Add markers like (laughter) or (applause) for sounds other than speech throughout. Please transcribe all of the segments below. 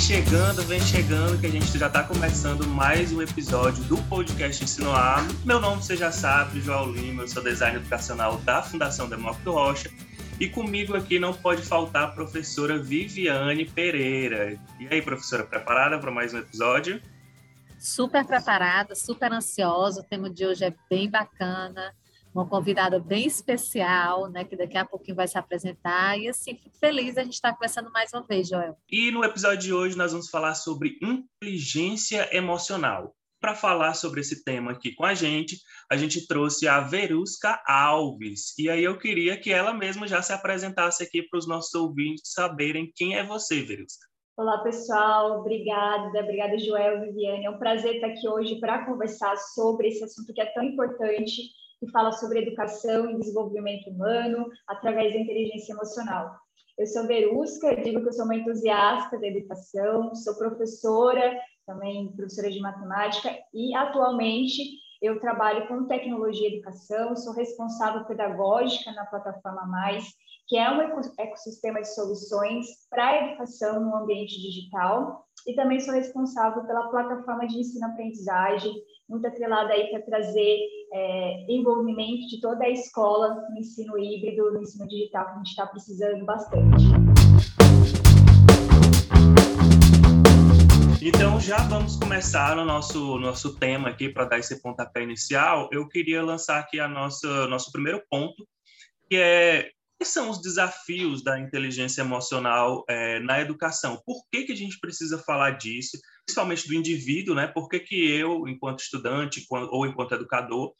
chegando, vem chegando, que a gente já está começando mais um episódio do podcast Ensino A. Meu nome você já sabe, João Lima, eu sou designer educacional da Fundação Demócrito Rocha. E comigo aqui não pode faltar a professora Viviane Pereira. E aí, professora, preparada para mais um episódio? Super preparada, super ansiosa. O tema de hoje é bem bacana uma convidada bem especial, né, que daqui a pouquinho vai se apresentar. E assim, fico feliz a gente estar conversando mais uma vez, Joel. E no episódio de hoje nós vamos falar sobre inteligência emocional. Para falar sobre esse tema aqui com a gente, a gente trouxe a Verusca Alves. E aí eu queria que ela mesma já se apresentasse aqui para os nossos ouvintes saberem quem é você, Verusca. Olá, pessoal. Obrigada, obrigada, Joel e Viviane. É um prazer estar aqui hoje para conversar sobre esse assunto que é tão importante que fala sobre educação e desenvolvimento humano através da inteligência emocional. Eu sou Verusca, digo que eu sou uma entusiasta da educação, sou professora, também professora de matemática, e atualmente eu trabalho com tecnologia e educação, sou responsável pedagógica na plataforma Mais, que é um ecossistema de soluções para a educação no ambiente digital, e também sou responsável pela plataforma de ensino-aprendizagem, muito atrelada aí para trazer é, envolvimento de toda a escola no ensino híbrido, no ensino digital, que a gente está precisando bastante. Então, já vamos começar o nosso, nosso tema aqui para dar esse pontapé inicial. Eu queria lançar aqui a nossa nosso primeiro ponto, que é quais são os desafios da inteligência emocional é, na educação? Por que, que a gente precisa falar disso? Principalmente do indivíduo, né? Por que, que eu, enquanto estudante ou enquanto educador,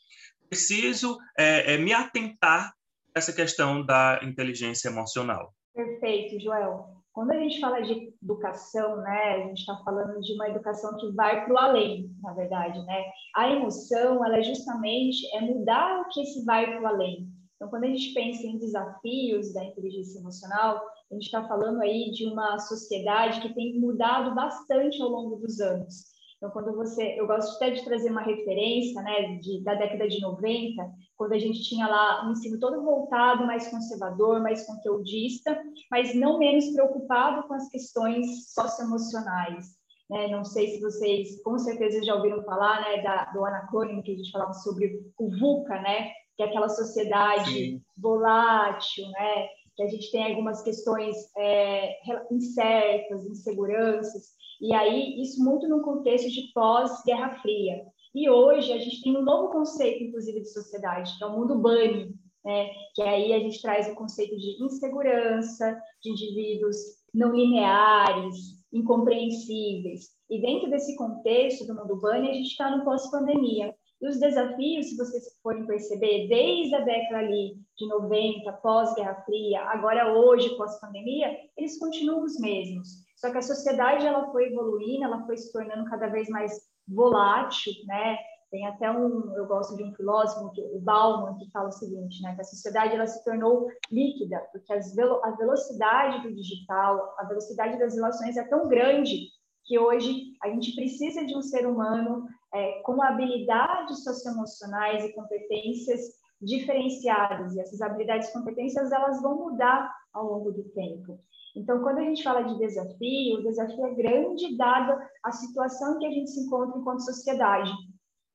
preciso é, é, me atentar a essa questão da inteligência emocional? Perfeito, Joel. Quando a gente fala de educação, né, a gente está falando de uma educação que vai para o além, na verdade, né? A emoção, ela é justamente é mudar o que se vai para o além. Então, quando a gente pensa em desafios da inteligência emocional, a gente está falando aí de uma sociedade que tem mudado bastante ao longo dos anos. Então, quando você, eu gosto até de trazer uma referência, né, de, da década de 90, quando a gente tinha lá um ensino todo voltado, mais conservador, mais conteudista, mas não menos preocupado com as questões socioemocionais. Né? Não sei se vocês, com certeza, já ouviram falar, né, da, do anacrônimo que a gente falava sobre o VUCA, né, que é aquela sociedade Sim. volátil, né? Que a gente tem algumas questões é, incertas, inseguranças, e aí isso muito no contexto de pós-Guerra Fria. E hoje a gente tem um novo conceito, inclusive, de sociedade, que é o mundo bunny, né? que aí a gente traz o conceito de insegurança, de indivíduos não lineares, incompreensíveis. E dentro desse contexto do mundo bunny, a gente está no pós-pandemia. E os desafios, se vocês forem perceber, desde a década ali de 90, pós-Guerra Fria, agora hoje, pós-pandemia, eles continuam os mesmos. Só que a sociedade ela foi evoluindo, ela foi se tornando cada vez mais volátil, né? Tem até um, eu gosto de um filósofo, o Bauman, que fala o seguinte, né? Que a sociedade ela se tornou líquida, porque velo, a velocidade do digital, a velocidade das relações é tão grande que hoje a gente precisa de um ser humano é, com habilidades socioemocionais e competências diferenciadas. E essas habilidades e competências elas vão mudar ao longo do tempo. Então, quando a gente fala de desafio, o desafio é grande dado a situação que a gente se encontra enquanto sociedade.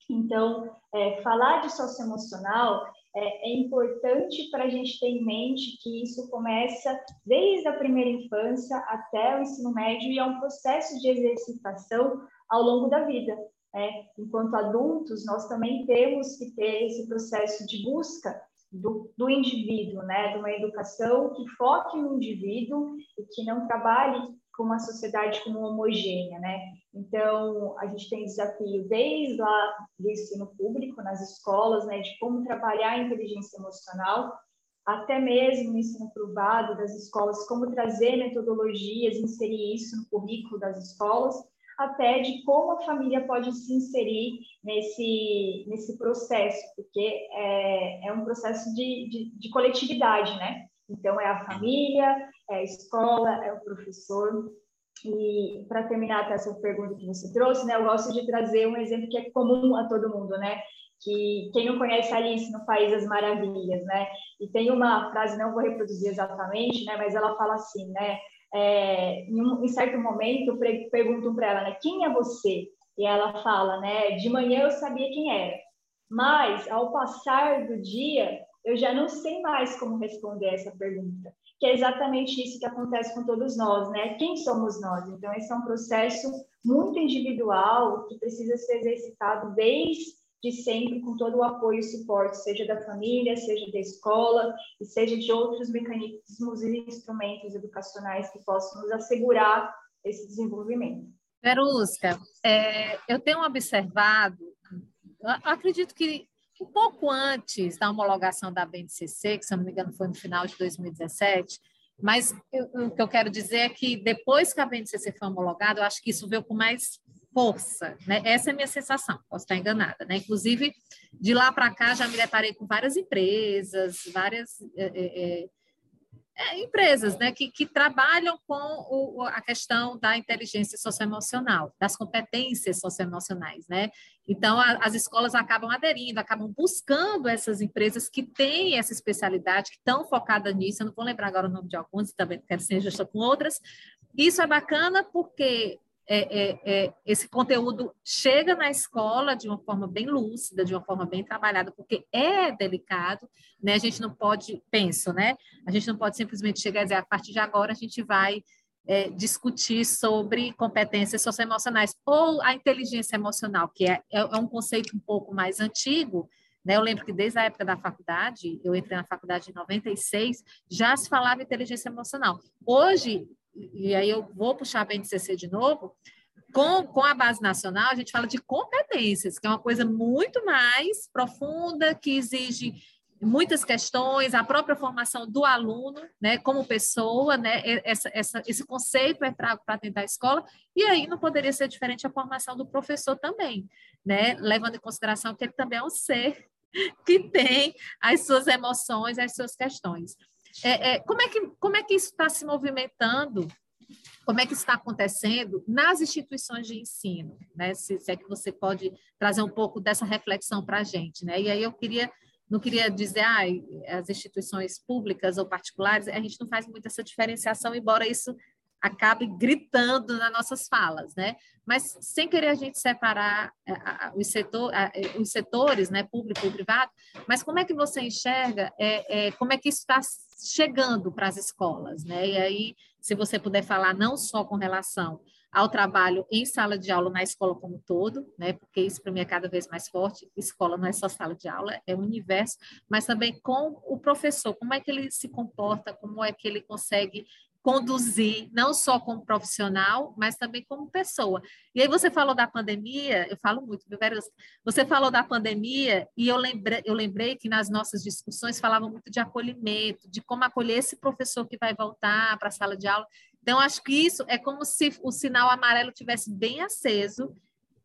Então, é, falar de socioemocional é, é importante para a gente ter em mente que isso começa desde a primeira infância até o ensino médio e é um processo de exercitação ao longo da vida. Né? Enquanto adultos, nós também temos que ter esse processo de busca do, do, indivíduo, né? de uma educação que foque no indivíduo e que não trabalhe com uma sociedade como homogênea. Né? Então, a gente tem desafio desde lá do ensino público, nas escolas, né? de como trabalhar a inteligência emocional, até mesmo no ensino privado das escolas, como trazer metodologias, inserir isso no currículo das escolas, até de como a família pode se inserir nesse, nesse processo, porque é, é um processo de, de, de coletividade, né? Então, é a família, é a escola, é o professor. E para terminar até essa pergunta que você trouxe, né, eu gosto de trazer um exemplo que é comum a todo mundo, né? Que quem não conhece Alice no País das Maravilhas, né? E tem uma frase, não vou reproduzir exatamente, né? Mas ela fala assim, né? É, em, um, em certo momento, perguntam para ela, né, quem é você? E ela fala, né, de manhã eu sabia quem era, mas ao passar do dia, eu já não sei mais como responder essa pergunta, que é exatamente isso que acontece com todos nós, né? Quem somos nós? Então, esse é um processo muito individual que precisa ser exercitado desde sempre com todo o apoio e suporte, seja da família, seja da escola, e seja de outros mecanismos e instrumentos educacionais que possam nos assegurar esse desenvolvimento. Verusca, é, eu tenho observado, acredito que um pouco antes da homologação da BNCC, que se não me engano foi no final de 2017, mas eu, o que eu quero dizer é que depois que a BNCC foi homologada, eu acho que isso veio com mais força, né? Essa é a minha sensação, posso estar enganada, né? Inclusive, de lá para cá, já me deparei com várias empresas, várias é, é, é é, empresas né, que, que trabalham com o, a questão da inteligência socioemocional, das competências socioemocionais. Né? Então, a, as escolas acabam aderindo, acabam buscando essas empresas que têm essa especialidade, que estão focadas nisso. Eu não vou lembrar agora o nome de algumas, também quero ser justa com outras. Isso é bacana porque é, é, é, esse conteúdo chega na escola de uma forma bem lúcida, de uma forma bem trabalhada, porque é delicado, né? A gente não pode, penso, né? A gente não pode simplesmente chegar e dizer, a partir de agora a gente vai é, discutir sobre competências socioemocionais ou a inteligência emocional, que é, é, é um conceito um pouco mais antigo, né? Eu lembro que desde a época da faculdade, eu entrei na faculdade em 96, já se falava inteligência emocional. Hoje, e aí eu vou puxar a BNCC de novo, com, com a base nacional, a gente fala de competências, que é uma coisa muito mais profunda, que exige muitas questões, a própria formação do aluno, né, como pessoa, né, essa, essa, esse conceito é trago para dentro da escola, e aí não poderia ser diferente a formação do professor também, né, levando em consideração que ele também é um ser (laughs) que tem as suas emoções, as suas questões. É, é, como, é que, como é que isso está se movimentando? Como é que está acontecendo nas instituições de ensino? Né? Se, se é que você pode trazer um pouco dessa reflexão para a gente. Né? E aí eu queria não queria dizer, ah, as instituições públicas ou particulares, a gente não faz muito essa diferenciação, embora isso acabe gritando nas nossas falas, né? Mas sem querer a gente separar é, os, setor, é, os setores, né, público e privado, mas como é que você enxerga, é, é como é que isso está chegando para as escolas, né? E aí, se você puder falar não só com relação ao trabalho em sala de aula na escola como um todo, né? Porque isso para mim é cada vez mais forte. Escola não é só sala de aula, é o universo, mas também com o professor, como é que ele se comporta, como é que ele consegue conduzir, não só como profissional, mas também como pessoa. E aí você falou da pandemia, eu falo muito, Vera? Você falou da pandemia e eu lembrei, eu lembrei que nas nossas discussões falavam muito de acolhimento, de como acolher esse professor que vai voltar para a sala de aula. Então, acho que isso é como se o sinal amarelo tivesse bem aceso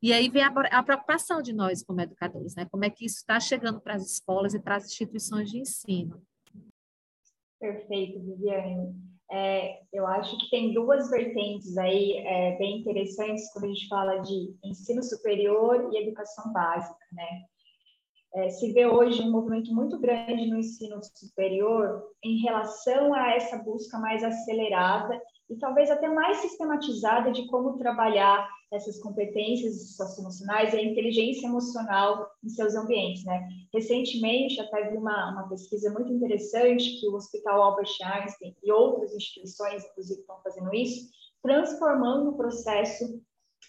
e aí vem a, a, preocupação de nós como educadores, né? Como é que isso está chegando para as escolas e para as instituições de ensino. Perfeito, Viviane. É, eu acho que tem duas vertentes aí é, bem interessantes quando a gente fala de ensino superior e educação básica, né? É, se vê hoje um movimento muito grande no ensino superior em relação a essa busca mais acelerada e talvez até mais sistematizada de como trabalhar essas competências socioemocionais e a inteligência emocional em seus ambientes, né? Recentemente, até vi uma, uma pesquisa muito interessante que o Hospital Albert Einstein e outras instituições, inclusive, estão fazendo isso, transformando o processo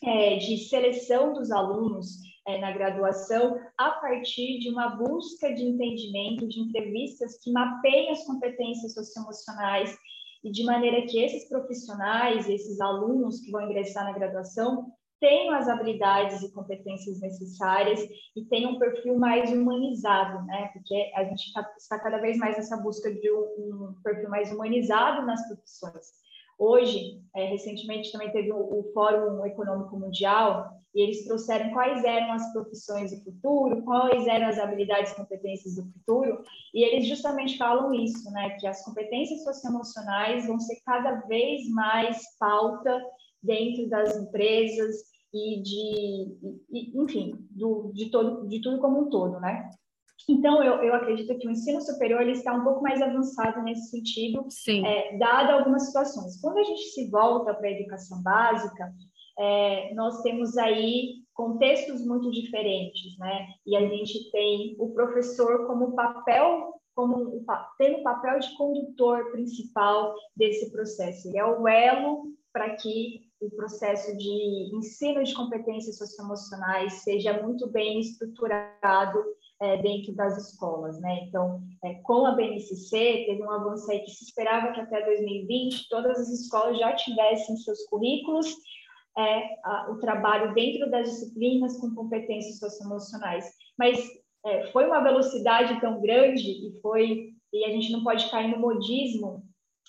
é, de seleção dos alunos é, na graduação a partir de uma busca de entendimento, de entrevistas que mapeiam as competências socioemocionais e de maneira que esses profissionais, esses alunos que vão ingressar na graduação, tenham as habilidades e competências necessárias e tenham um perfil mais humanizado, né? Porque a gente tá, está cada vez mais nessa busca de um, um perfil mais humanizado nas profissões. Hoje, é, recentemente também teve o, o, Fórum Econômico Mundial e eles trouxeram quais eram as profissões do futuro, quais eram as habilidades e competências do futuro, e eles justamente falam isso, né, que as competências socioemocionais vão ser cada vez mais pauta dentro das empresas e de, e, enfim, do, de, todo, de tudo como um todo, né? Então, eu, eu acredito que o ensino superior ele está um pouco mais avançado nesse sentido, é, dada algumas situações. Quando a gente se volta para a educação básica, é, nós temos aí contextos muito diferentes, né? E a gente tem o professor como papel, como tendo o papel de condutor principal desse processo. Ele é o elo para que o processo de ensino de competências socioemocionais seja muito bem estruturado é, dentro das escolas, né? Então, é, com a BNCC, teve um avanço aí que se esperava que até 2020 todas as escolas já tivessem seus currículos é, a, o trabalho dentro das disciplinas com competências socioemocionais. Mas é, foi uma velocidade tão grande e foi e a gente não pode cair no modismo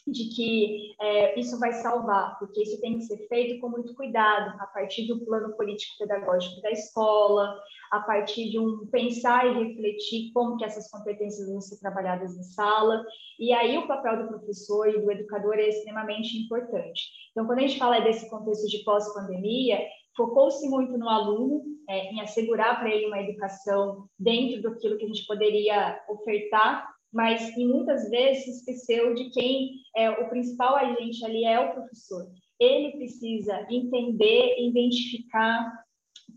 de que é, isso vai salvar, porque isso tem que ser feito com muito cuidado, a partir do plano político-pedagógico da escola, a partir de um pensar e refletir como que essas competências vão ser trabalhadas em sala, e aí o papel do professor e do educador é extremamente importante. Então, quando a gente fala desse contexto de pós-pandemia, focou-se muito no aluno, é, em assegurar para ele uma educação dentro daquilo que a gente poderia ofertar mas e muitas vezes esqueceu de quem é o principal agente ali é o professor. Ele precisa entender, identificar,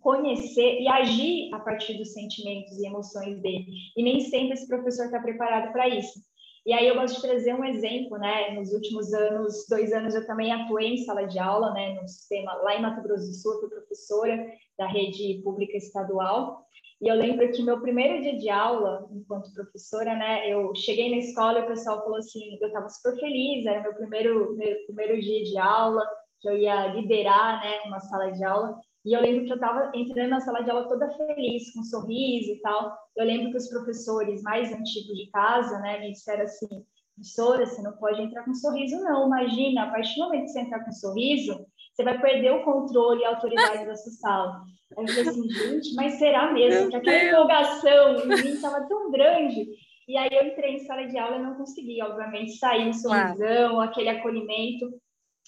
conhecer e agir a partir dos sentimentos e emoções dele. E nem sempre esse professor está preparado para isso. E aí eu gosto de trazer um exemplo, né? Nos últimos anos, dois anos, eu também atuei em sala de aula, né? No sistema lá em Mato Grosso do Sul, fui professora da rede pública estadual. E eu lembro que meu primeiro dia de aula, enquanto professora, né, eu cheguei na escola e o pessoal falou assim, eu estava super feliz, era meu primeiro, meu primeiro dia de aula, que eu ia liderar, né, uma sala de aula. E eu lembro que eu estava entrando na sala de aula toda feliz, com um sorriso e tal. Eu lembro que os professores mais antigos de casa, né, me disseram assim, professora, você não pode entrar com sorriso, não. Imagina, a partir do momento que você entrar com sorriso, você vai perder o controle e a autoridade da sua sala. Aí eu falei assim, gente, mas será mesmo? que aquela empolgação em mim estava tão grande. E aí eu entrei em sala de aula e não consegui, obviamente, sair um sorrisão, aquele acolhimento.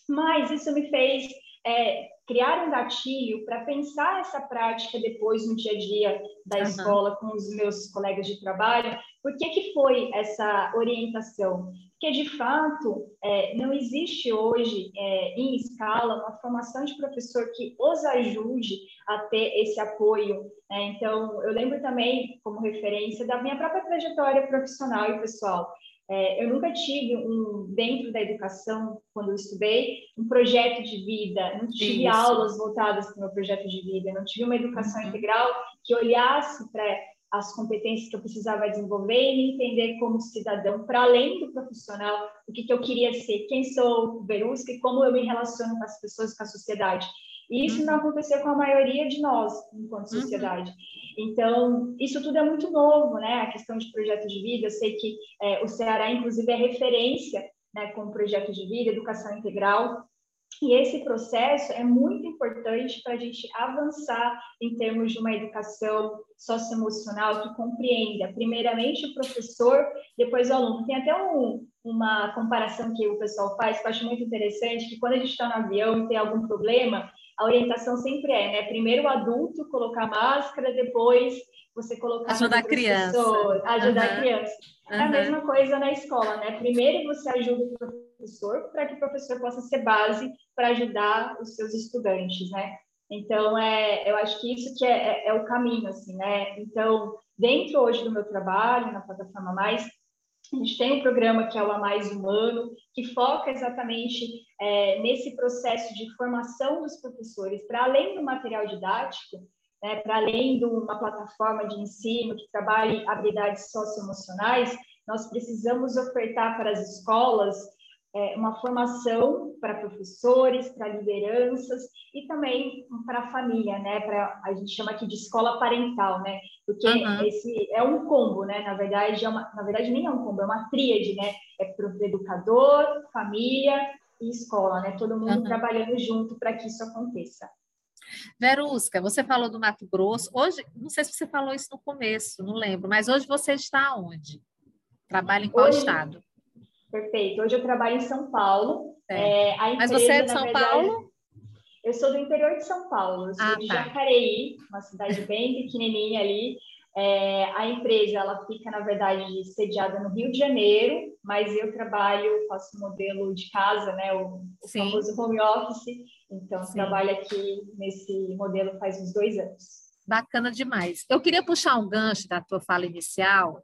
Mas isso me fez é, criar um gatilho para pensar essa prática depois no dia a dia da uhum. escola com os meus colegas de trabalho. Por que, que foi essa orientação? Porque, de fato, é, não existe hoje, é, em escala, uma formação de professor que os ajude a ter esse apoio. Né? Então, eu lembro também, como referência, da minha própria trajetória profissional e pessoal. É, eu nunca tive um dentro da educação quando eu estudei um projeto de vida, não tive Isso. aulas voltadas para o meu projeto de vida, não tive uma educação uhum. integral que olhasse para as competências que eu precisava desenvolver e me entender como cidadão, para além do profissional, o que, que eu queria ser, quem sou, Verusca, e como eu me relaciono com as pessoas, com a sociedade. E isso não uhum. aconteceu com a maioria de nós, enquanto uhum. sociedade. Então, isso tudo é muito novo, né? A questão de projeto de vida, eu sei que é, o Ceará, inclusive, é referência né, com projeto de vida, educação integral, e esse processo é muito importante para a gente avançar em termos de uma educação socioemocional que compreenda, primeiramente, o professor, depois o aluno. Tem até um, uma comparação que o pessoal faz, que eu acho muito interessante, que quando a gente está no avião e tem algum problema, a orientação sempre é, né? Primeiro o adulto colocar máscara, depois você colocar ajudar criança, ajudar uhum. a criança. É a mesma coisa na escola, né? Primeiro você ajuda o professor para que o professor possa ser base para ajudar os seus estudantes, né? Então, é, eu acho que isso que é, é, é, o caminho, assim, né? Então, dentro hoje do meu trabalho, na plataforma Mais, a gente tem um programa que é o A Mais Humano, que foca exatamente é, nesse processo de formação dos professores, para além do material didático, né, para além de uma plataforma de ensino que trabalhe habilidades socioemocionais, nós precisamos ofertar para as escolas é, uma formação para professores, para lideranças e também para a família, né? Para a gente chama aqui de escola parental, né? Porque uhum. esse é um combo, né? Na verdade, é uma, na verdade nem é um combo, é uma tríade, né? É para o educador, família e escola, né? Todo mundo uhum. trabalhando junto para que isso aconteça. Verusca, você falou do Mato Grosso. Hoje, não sei se você falou isso no começo, não lembro, mas hoje você está onde? Trabalha em qual hoje, estado? Perfeito. Hoje eu trabalho em São Paulo. É, empresa, Mas você é de São verdade, Paulo? Eu sou do interior de São Paulo. Eu sou ah, de tá. Jacareí, uma cidade bem pequenininha ali. É, a empresa ela fica, na verdade, sediada no Rio de Janeiro, mas eu trabalho, faço modelo de casa, né, o, o famoso home office, então Sim. trabalho aqui nesse modelo faz uns dois anos. Bacana demais. Eu queria puxar um gancho da tua fala inicial,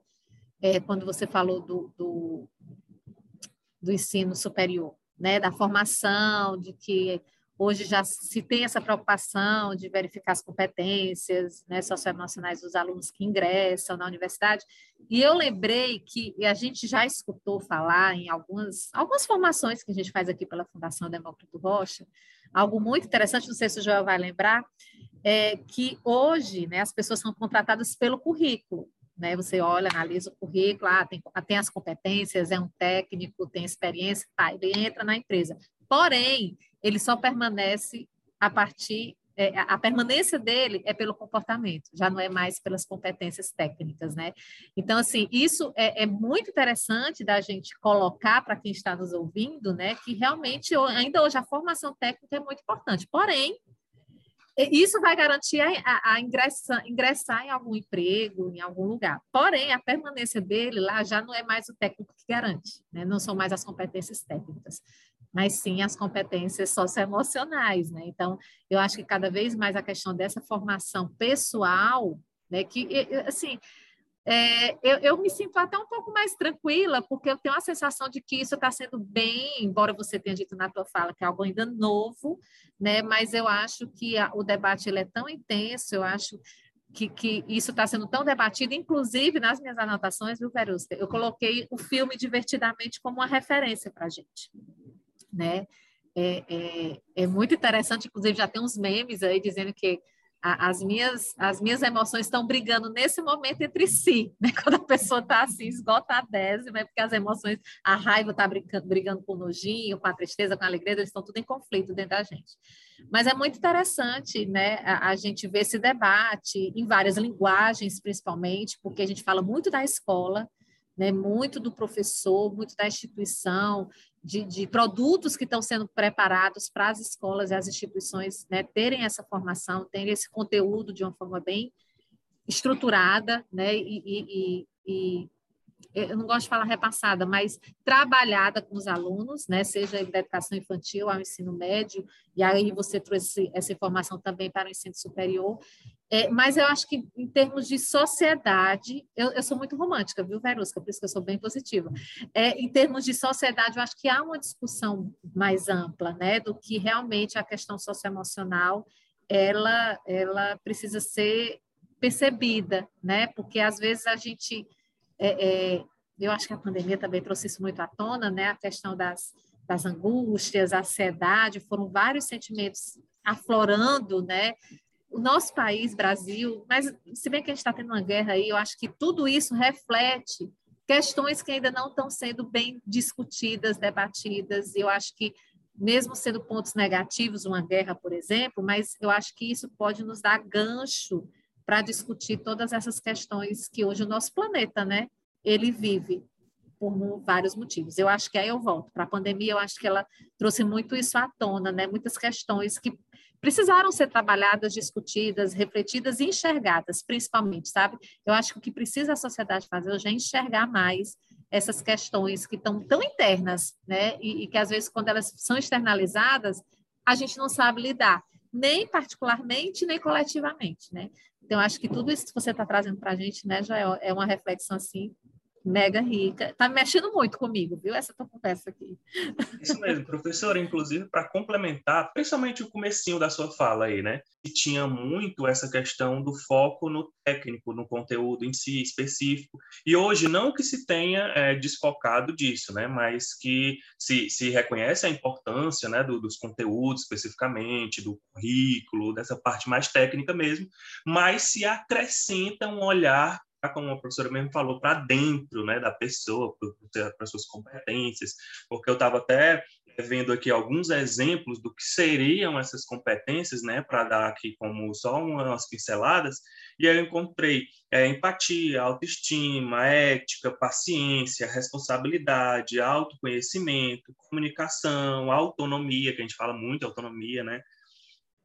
é, quando você falou do, do, do ensino superior, né, da formação, de que Hoje já se tem essa preocupação de verificar as competências né, socioemocionais dos alunos que ingressam na universidade. E eu lembrei que a gente já escutou falar em algumas, algumas formações que a gente faz aqui pela Fundação Demócrito Rocha, algo muito interessante, não sei se o Joel vai lembrar, é que hoje né, as pessoas são contratadas pelo currículo. Né? Você olha, analisa o currículo, ah, tem, tem as competências, é um técnico, tem experiência, tá, ele entra na empresa. Porém, ele só permanece a partir é, a permanência dele é pelo comportamento, já não é mais pelas competências técnicas, né? Então, assim, isso é, é muito interessante da gente colocar para quem está nos ouvindo, né? Que realmente, ainda hoje, a formação técnica é muito importante. Porém, isso vai garantir a, a, a ingressar, ingressar, em algum emprego, em algum lugar. Porém, a permanência dele lá já não é mais o técnico que garante, né? não são mais as competências técnicas mas sim as competências socioemocionais, né? Então, eu acho que cada vez mais a questão dessa formação pessoal, né? Que, assim, é, eu, eu, me sinto até um pouco mais tranquila, porque eu tenho a sensação de que isso está sendo bem, embora você tenha dito na tua fala que é algo ainda novo, né? Mas eu acho que a, o debate ele é tão intenso, eu acho que, que isso está sendo tão debatido, inclusive nas minhas anotações, viu, Verusca? Eu coloquei o filme Divertidamente como uma referência para a gente né? É, é, é, muito interessante, inclusive já tem uns memes aí dizendo que a, as, minhas, as minhas emoções estão brigando nesse momento entre si, (laughs) né? Quando a pessoa está assim, esgota a décima, é porque as emoções, a raiva está brigando, com o nojinho, com a tristeza, com a alegria, eles estão tudo em conflito dentro da gente. Mas é muito interessante, né, a, a gente ver esse debate em várias linguagens, principalmente, porque a gente fala muito da escola, né, muito do professor, muito da instituição, de, de produtos que estão sendo preparados para as escolas e as instituições né, terem essa formação, terem esse conteúdo de uma forma bem estruturada, né, e, e, e, eu não gosto de falar repassada, mas trabalhada com os alunos, né, seja da educação infantil ao ensino médio, e aí você trouxe essa informação também para o ensino superior, é, mas eu acho que, em termos de sociedade, eu, eu, sou muito romântica, viu, Verusca? Por isso que eu sou bem positiva. É, em termos de sociedade, eu acho que há uma discussão mais ampla, né, do que realmente a questão socioemocional ela, ela precisa ser percebida, né? Porque às vezes a gente, é, é, eu acho que a pandemia também trouxe isso muito à tona, né? A questão das, das angústias, a ansiedade, foram vários sentimentos aflorando, né? o nosso país, Brasil, mas se bem que a gente está tendo uma guerra aí, eu acho que tudo isso reflete questões que ainda não estão sendo bem discutidas, debatidas. Eu acho que, mesmo sendo pontos negativos, uma guerra, por exemplo, mas eu acho que isso pode nos dar gancho para discutir todas essas questões que hoje o nosso planeta, né, ele vive por vários motivos. Eu acho que aí eu volto para a pandemia, eu acho que ela trouxe muito isso à tona, né, muitas questões que precisaram ser trabalhadas, discutidas, refletidas e enxergadas, principalmente, sabe? Eu acho que o que precisa a sociedade fazer hoje é enxergar mais essas questões que estão tão internas, né? E, e que às vezes quando elas são externalizadas, a gente não sabe lidar, nem particularmente, nem coletivamente, né? Então, acho que tudo isso que você está trazendo para a gente, né, já é, é uma reflexão assim mega rica. Tá mexendo muito comigo, viu? Essa tua conversa aqui. Isso mesmo, professora, inclusive, para complementar, principalmente o comecinho da sua fala aí, né? Que tinha muito essa questão do foco no técnico, no conteúdo em si específico. E hoje, não que se tenha é, desfocado disso, né? Mas que se, se reconhece a importância né, do, dos conteúdos especificamente, do currículo, dessa parte mais técnica mesmo, mas se acrescenta um olhar como a professora mesmo falou, para dentro né, da pessoa, para suas competências, porque eu estava até vendo aqui alguns exemplos do que seriam essas competências, né, para dar aqui como só umas pinceladas, e aí eu encontrei é, empatia, autoestima, ética, paciência, responsabilidade, autoconhecimento, comunicação, autonomia, que a gente fala muito autonomia, né,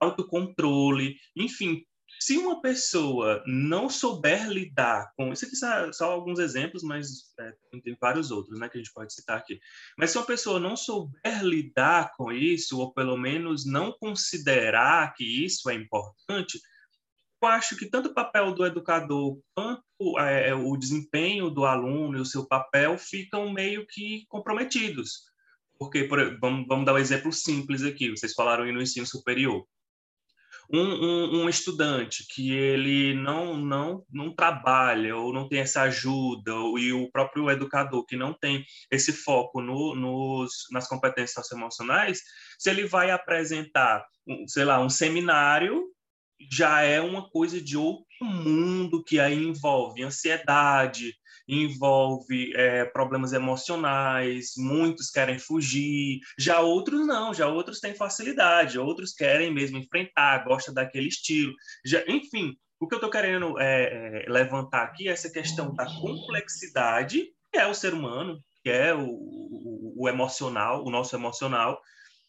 autocontrole, enfim, Se uma pessoa não souber lidar com isso aqui são só alguns exemplos, mas é, tem vários outros, né, que a gente pode citar aqui. Mas se uma pessoa não souber lidar com isso, ou pelo menos não considerar que isso é importante, eu acho que tanto o papel do educador quanto é, o desempenho do aluno e o seu papel ficam meio que comprometidos. Porque, por, vamos, vamos dar um exemplo simples aqui. Vocês falaram aí no ensino superior um, um, um, estudante que ele não, não, não trabalha ou não tem essa ajuda, ou, e o próprio educador que não tem esse foco no, nos, nas competências socioemocionais, se ele vai apresentar, sei lá, um seminário, já é uma coisa de outro mundo que aí envolve ansiedade, envolve é, problemas emocionais, muitos querem fugir, já outros não, já outros têm facilidade, outros querem mesmo enfrentar, gostam daquele estilo, já, enfim, o que eu estou querendo é, é, levantar aqui é essa questão da complexidade, que é o ser humano, que é o, o, o emocional, o nosso emocional,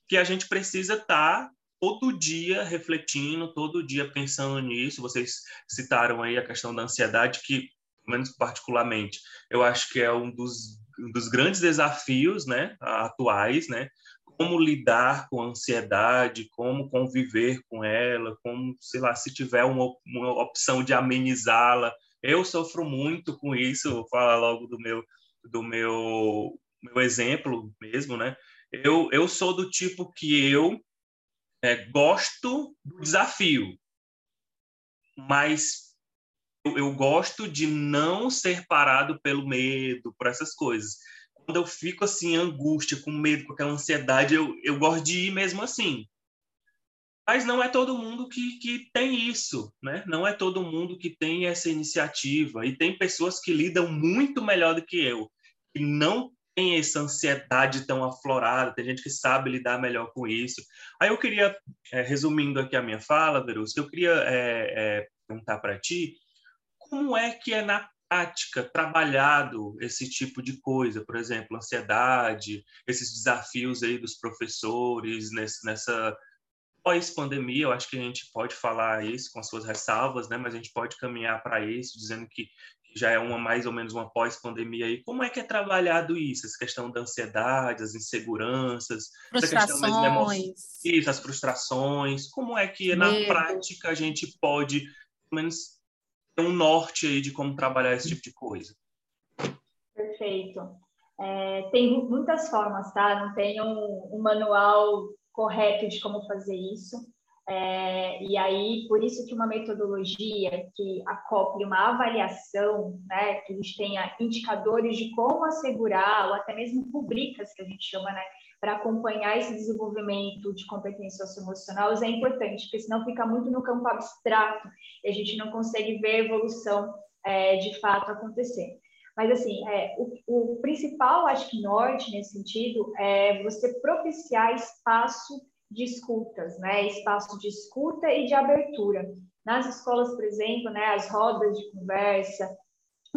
que a gente precisa estar tá todo dia refletindo, todo dia pensando nisso. Vocês citaram aí a questão da ansiedade, que menos particularmente, eu acho que é um dos, um dos grandes desafios né, atuais, né? Como lidar com a ansiedade, como conviver com ela, como, sei lá, se tiver uma, uma opção de amenizá-la. Eu sofro muito com isso, vou falar logo do meu, do meu, meu exemplo mesmo, né? Eu, eu sou do tipo que eu é, gosto do desafio, mas eu, eu gosto de não ser parado pelo medo, por essas coisas. Quando eu fico assim, angústia, com medo, com aquela ansiedade, eu, eu gosto de ir mesmo assim. Mas não é todo mundo que, que tem isso, né? Não é todo mundo que tem essa iniciativa. E tem pessoas que lidam muito melhor do que eu, que não tem essa ansiedade tão aflorada, tem gente que sabe lidar melhor com isso. Aí eu queria, é, resumindo aqui a minha fala, Verusca, eu queria é, é, perguntar para ti como é que é na prática trabalhado esse tipo de coisa, por exemplo, ansiedade, esses desafios aí dos professores nesse, nessa pós-pandemia, eu acho que a gente pode falar isso com as suas ressalvas, né? Mas a gente pode caminhar para isso, dizendo que, já é uma mais ou menos uma pós-pandemia aí. Como é que é trabalhado isso? Essa questão da ansiedade, as inseguranças, frustrações, isso, as frustrações. Como é que Medo. na prática a gente pode, pelo menos um norte aí de como trabalhar esse tipo de coisa. Perfeito. É, tem muitas formas, tá? Não tem um, um manual correto de como fazer isso. É, e aí, por isso que uma metodologia que acople uma avaliação, né, que a gente tenha indicadores de como assegurar, ou até mesmo rubricas, que a gente chama, né, para acompanhar esse desenvolvimento de competência socioemocional é importante, porque senão fica muito no campo abstrato e a gente não consegue ver a evolução é, de fato acontecer. Mas, assim, é, o, o principal, acho que norte nesse sentido, é você propiciar espaço de escutas, né? Espaço de escuta e de abertura. Nas escolas, por exemplo, né, as rodas de conversa,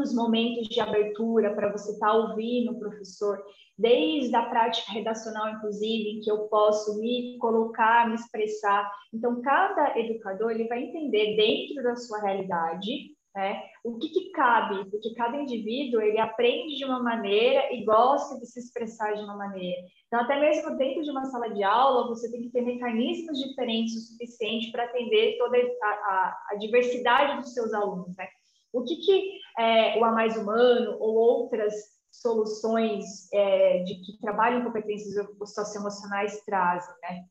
os momentos de abertura para você estar tá ouvindo o professor, desde a prática redacional, inclusive, em que eu posso me colocar, me expressar. Então, cada educador ele vai entender dentro da sua realidade né, o que, que cabe, porque cada indivíduo ele aprende de uma maneira e gosta de se expressar de uma maneira. Então, até mesmo dentro de uma sala de aula, você tem que ter mecanismos diferentes o suficiente para atender toda a, a, a diversidade dos seus alunos. Né? O que, que é, o A Mais Humano ou outras soluções é, de que trabalham competências socioemocionais trazem, né?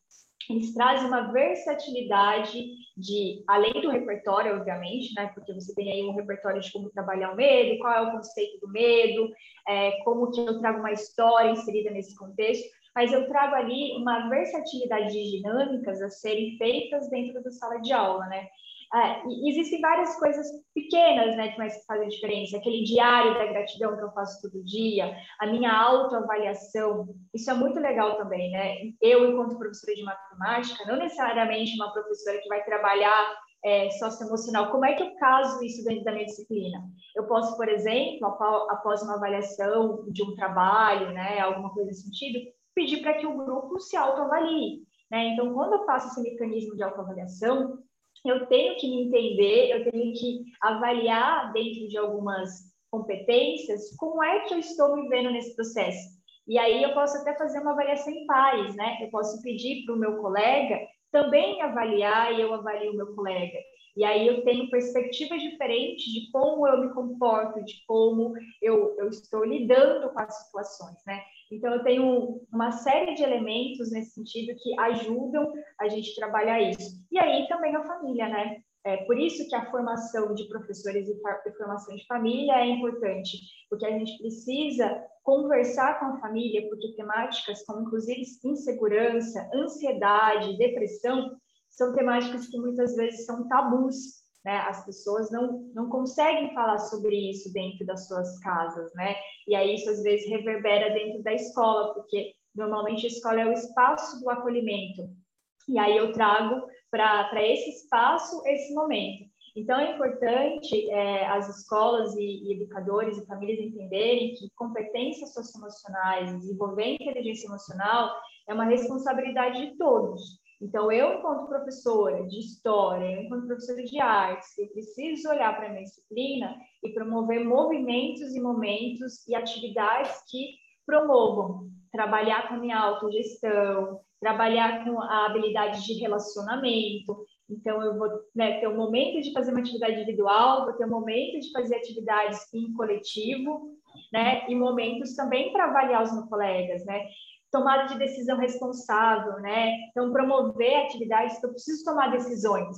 Eles trazem uma versatilidade de, além do repertório, obviamente, né? Porque você tem aí um repertório de como trabalhar o medo, qual é o conceito do medo, é, como que eu trago uma história inserida nesse contexto, mas eu trago ali uma versatilidade de dinâmicas a serem feitas dentro da sala de aula, né? É, existem várias coisas pequenas, né, que mais fazem diferença. Aquele diário da gratidão que eu faço todo dia, a minha autoavaliação, isso é muito legal também, né? Eu, enquanto professora de matemática, não necessariamente uma professora que vai trabalhar é, socioemocional, como é que eu caso isso dentro da minha disciplina? Eu posso, por exemplo, após uma avaliação de um trabalho, né, alguma coisa nesse sentido, pedir para que o grupo se autoavalie. Né? Então, quando eu faço esse mecanismo de autoavaliação, eu tenho que me entender, eu tenho que avaliar dentro de algumas competências como é que eu estou me vendo nesse processo. E aí eu posso até fazer uma avaliação em pares, né? Eu posso pedir para o meu colega também avaliar e eu avalio o meu colega. E aí eu tenho perspectivas diferentes de como eu me comporto, de como eu, eu estou lidando com as situações, né? Então eu tenho uma série de elementos nesse sentido que ajudam a gente trabalhar isso. E aí também a família, né? É por isso que a formação de professores e formação de família é importante, porque a gente precisa conversar com a família, porque temáticas como inclusive insegurança, ansiedade, depressão são temáticas que muitas vezes são tabus, né? As pessoas não, não conseguem falar sobre isso dentro das suas casas, né? E aí isso às vezes reverbera dentro da escola, porque normalmente a escola é o espaço do acolhimento. E aí eu trago para esse espaço esse momento. Então, é importante é, as escolas e, e, educadores e famílias entenderem que competências socioemocionais, desenvolver inteligência emocional é uma responsabilidade de todos. Então, eu, enquanto professora de história, eu, enquanto professora de artes, eu preciso olhar para a minha disciplina e promover movimentos e momentos e atividades que promovam trabalhar com a minha autogestão, trabalhar com a habilidade de relacionamento. Então, eu vou né, ter um momento de fazer uma atividade individual, vou ter um momento de fazer atividades em coletivo, né? E momentos também para avaliar os meus colegas, né? Tomada de decisão responsável, né? Então, promover atividades que eu preciso tomar decisões.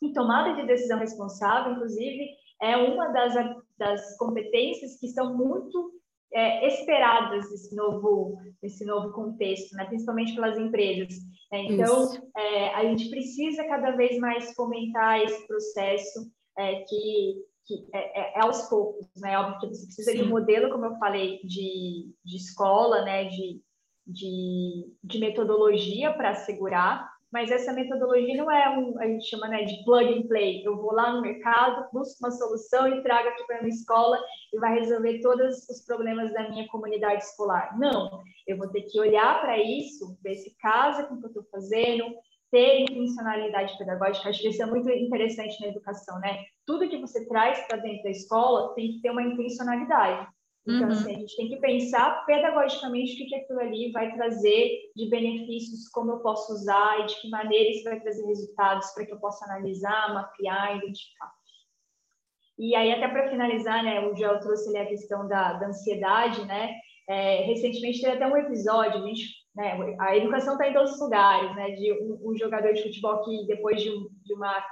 E tomada de decisão responsável, inclusive, é uma das, das competências que são muito é, esperadas nesse novo, nesse novo contexto, né? principalmente pelas empresas. Né? Então, é, a gente precisa cada vez mais fomentar esse processo é, que, que é, é, é, aos poucos, né? Óbvio que você precisa Sim. de um modelo, como eu falei, de, de escola, né? De, de, de metodologia para assegurar, mas essa metodologia não é um, a gente chama né, de plug and play. Eu vou lá no mercado, busco uma solução e trago aqui para minha escola e vai resolver todos os problemas da minha comunidade escolar. Não, eu vou ter que olhar para isso, ver se casa com o que eu estou fazendo, ter intencionalidade pedagógica. Acho que isso é muito interessante na educação, né? Tudo que você traz para dentro da escola tem que ter uma intencionalidade. Então, uhum. assim, a gente tem que pensar pedagogicamente o que, que aquilo ali vai trazer de benefícios, como eu posso usar e de que maneira isso vai trazer resultados para que eu possa analisar, mapear, identificar. E aí, até para finalizar, né, o Joel trouxe ali a questão da, da ansiedade, né? É, recentemente teve até um episódio, a gente, né, a educação está em todos os lugares, né? De um, um, jogador de futebol que depois de, um, de uma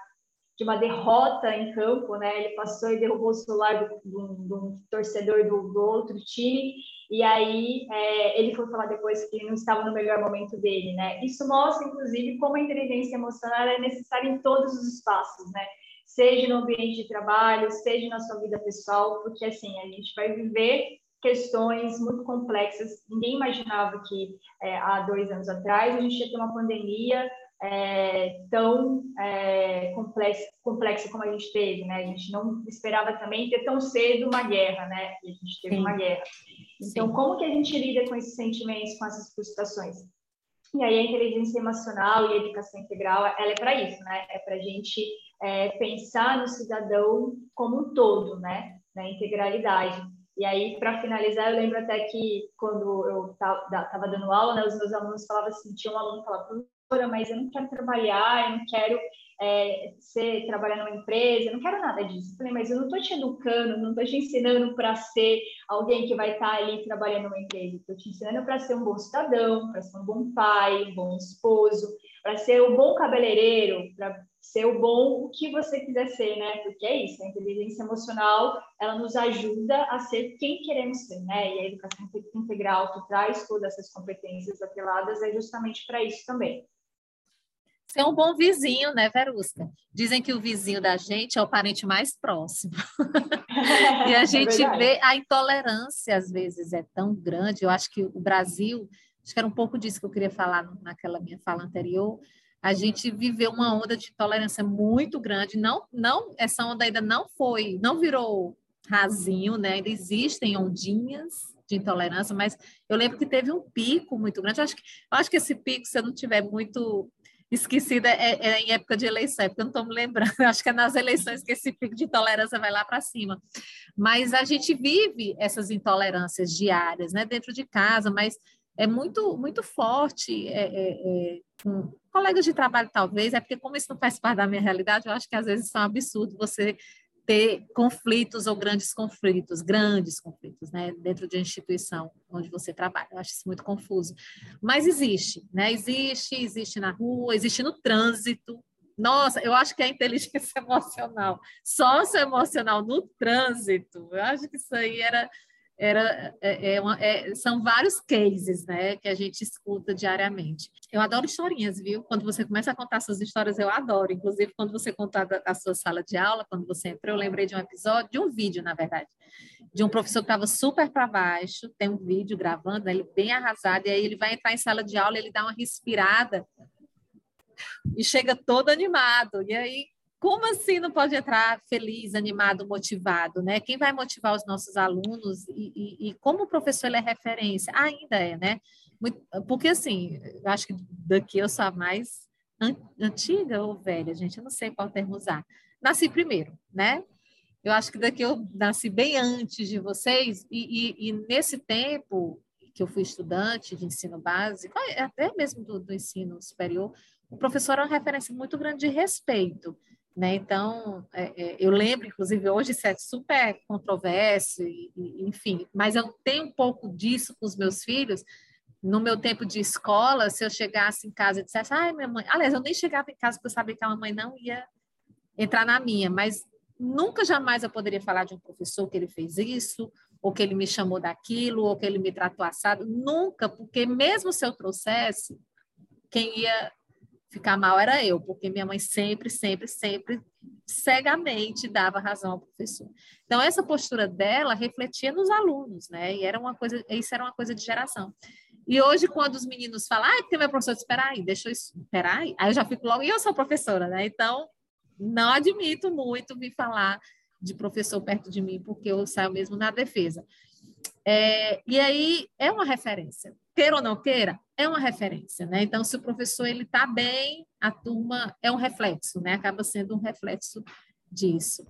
de uma derrota em campo, né? Ele passou e derrubou o celular do, do torcedor do, do, outro time, e aí é, ele foi falar depois que não estava no melhor momento dele, né? Isso mostra, inclusive, como a inteligência emocional é necessária em todos os espaços, né? Seja no ambiente de trabalho, seja na sua vida pessoal, porque assim, a gente vai viver questões muito complexas. Ninguém imaginava que é, há dois anos atrás a gente ia ter uma pandemia é, tão é, complexa, complexa como a gente teve, né? A gente não esperava também ter tão cedo uma guerra, né? E a gente teve Sim. uma guerra. Então, Sim. como que a gente lida com esses sentimentos, com essas frustrações? E aí a inteligência emocional e a educação integral, ela é para isso, né? É para a gente é, pensar no cidadão como um todo, né? Na integralidade. E aí, para finalizar, eu lembro até que quando eu estava dando aula, né, os meus alunos falavam assim, tinha um aluno que falava, mas eu não quero trabalhar, eu não quero é, ser, trabalhar numa empresa, eu não quero nada disso. Eu falei, mas eu não estou te educando, não estou te ensinando para ser alguém que vai estar tá ali trabalhando numa empresa, estou te ensinando para ser um bom cidadão, para ser um bom pai, um bom esposo, para ser um bom cabeleireiro, para ser o bom o que você quiser ser, né? Porque é isso, a inteligência emocional, ela nos ajuda a ser quem queremos ser, né? E a educação integral que traz todas essas competências atreladas é justamente para isso também ser um bom vizinho, né, Verusca? Dizem que o vizinho da gente é o parente mais próximo. (laughs) e a é gente é vê a intolerância, às vezes, é tão grande. Eu acho que o Brasil, acho que era um pouco disso que eu queria falar naquela minha fala anterior. A gente viveu uma onda de intolerância muito grande. Não, não, essa onda ainda não foi, não virou rasinho, né? Ainda existem ondinhas de intolerância, mas eu lembro que teve um pico muito grande. Eu acho que, eu acho que esse pico, se eu não tiver muito esquecida é, é, em época de eleição, é porque eu não estou me lembrando, (laughs) acho que é nas eleições que esse pico de intolerância vai lá para cima. Mas a gente vive essas intolerâncias diárias, né, dentro de casa, mas é muito, muito forte é, é, é, com colegas de trabalho, talvez, é porque como isso não faz parte da minha realidade, eu acho que às vezes é um absurdo você ter conflitos ou grandes conflitos, grandes conflitos, né, dentro de uma instituição onde você trabalha. Eu acho isso muito confuso. Mas existe, né? Existe, existe na rua, existe no trânsito. Nossa, eu acho que é inteligência (laughs) emocional, socioemocional no trânsito. Eu acho que isso aí era era, é, é uma, é, são vários cases né, que a gente escuta diariamente. Eu adoro historinhas, viu? Quando você começa a contar suas histórias, eu adoro. Inclusive, quando você contar a sua sala de aula, quando você entrou, eu lembrei de um episódio, de um vídeo, na verdade, de um professor que estava super para baixo, tem um vídeo gravando, né, ele bem arrasado, e aí ele vai entrar em sala de aula, ele dá uma respirada e chega todo animado. E aí como assim não pode entrar feliz, animado, motivado, né? Quem vai motivar os nossos alunos e, e, e como o professor é referência? Ainda é, né? Porque assim, eu acho que daqui eu sou a mais antiga ou velha, gente, eu não sei qual termo usar. Nasci primeiro, né? Eu acho que daqui eu nasci bem antes de vocês e, e, e nesse tempo que eu fui estudante de ensino básico, até mesmo do, do ensino superior, o professor era uma referência muito grande de respeito. Né? Então, é, é, eu lembro, inclusive, hoje isso é super controverso, e, e, enfim, mas eu tenho um pouco disso com os meus filhos. No meu tempo de escola, se eu chegasse em casa e dissesse, ai, minha mãe. Aliás, eu nem chegava em casa porque eu sabia que a mamãe não ia entrar na minha, mas nunca jamais eu poderia falar de um professor que ele fez isso, ou que ele me chamou daquilo, ou que ele me tratou assado. Nunca, porque mesmo se eu trouxesse, quem ia ficar mal era eu, porque minha mãe sempre, sempre, sempre cegamente dava razão ao professor. Então essa postura dela refletia nos alunos, né? E era uma coisa, isso era uma coisa de geração. E hoje quando os meninos falam, ah, porque meu professor espera aí, deixa eu esperar aí, aí eu já fico logo, e eu sou professora, né? Então não admito muito vir falar de professor perto de mim, porque eu saio mesmo na defesa. É, e aí é uma referência queira ou não queira, é uma referência, né? Então, se o professor ele está bem, a turma é um reflexo, né? Acaba sendo um reflexo disso.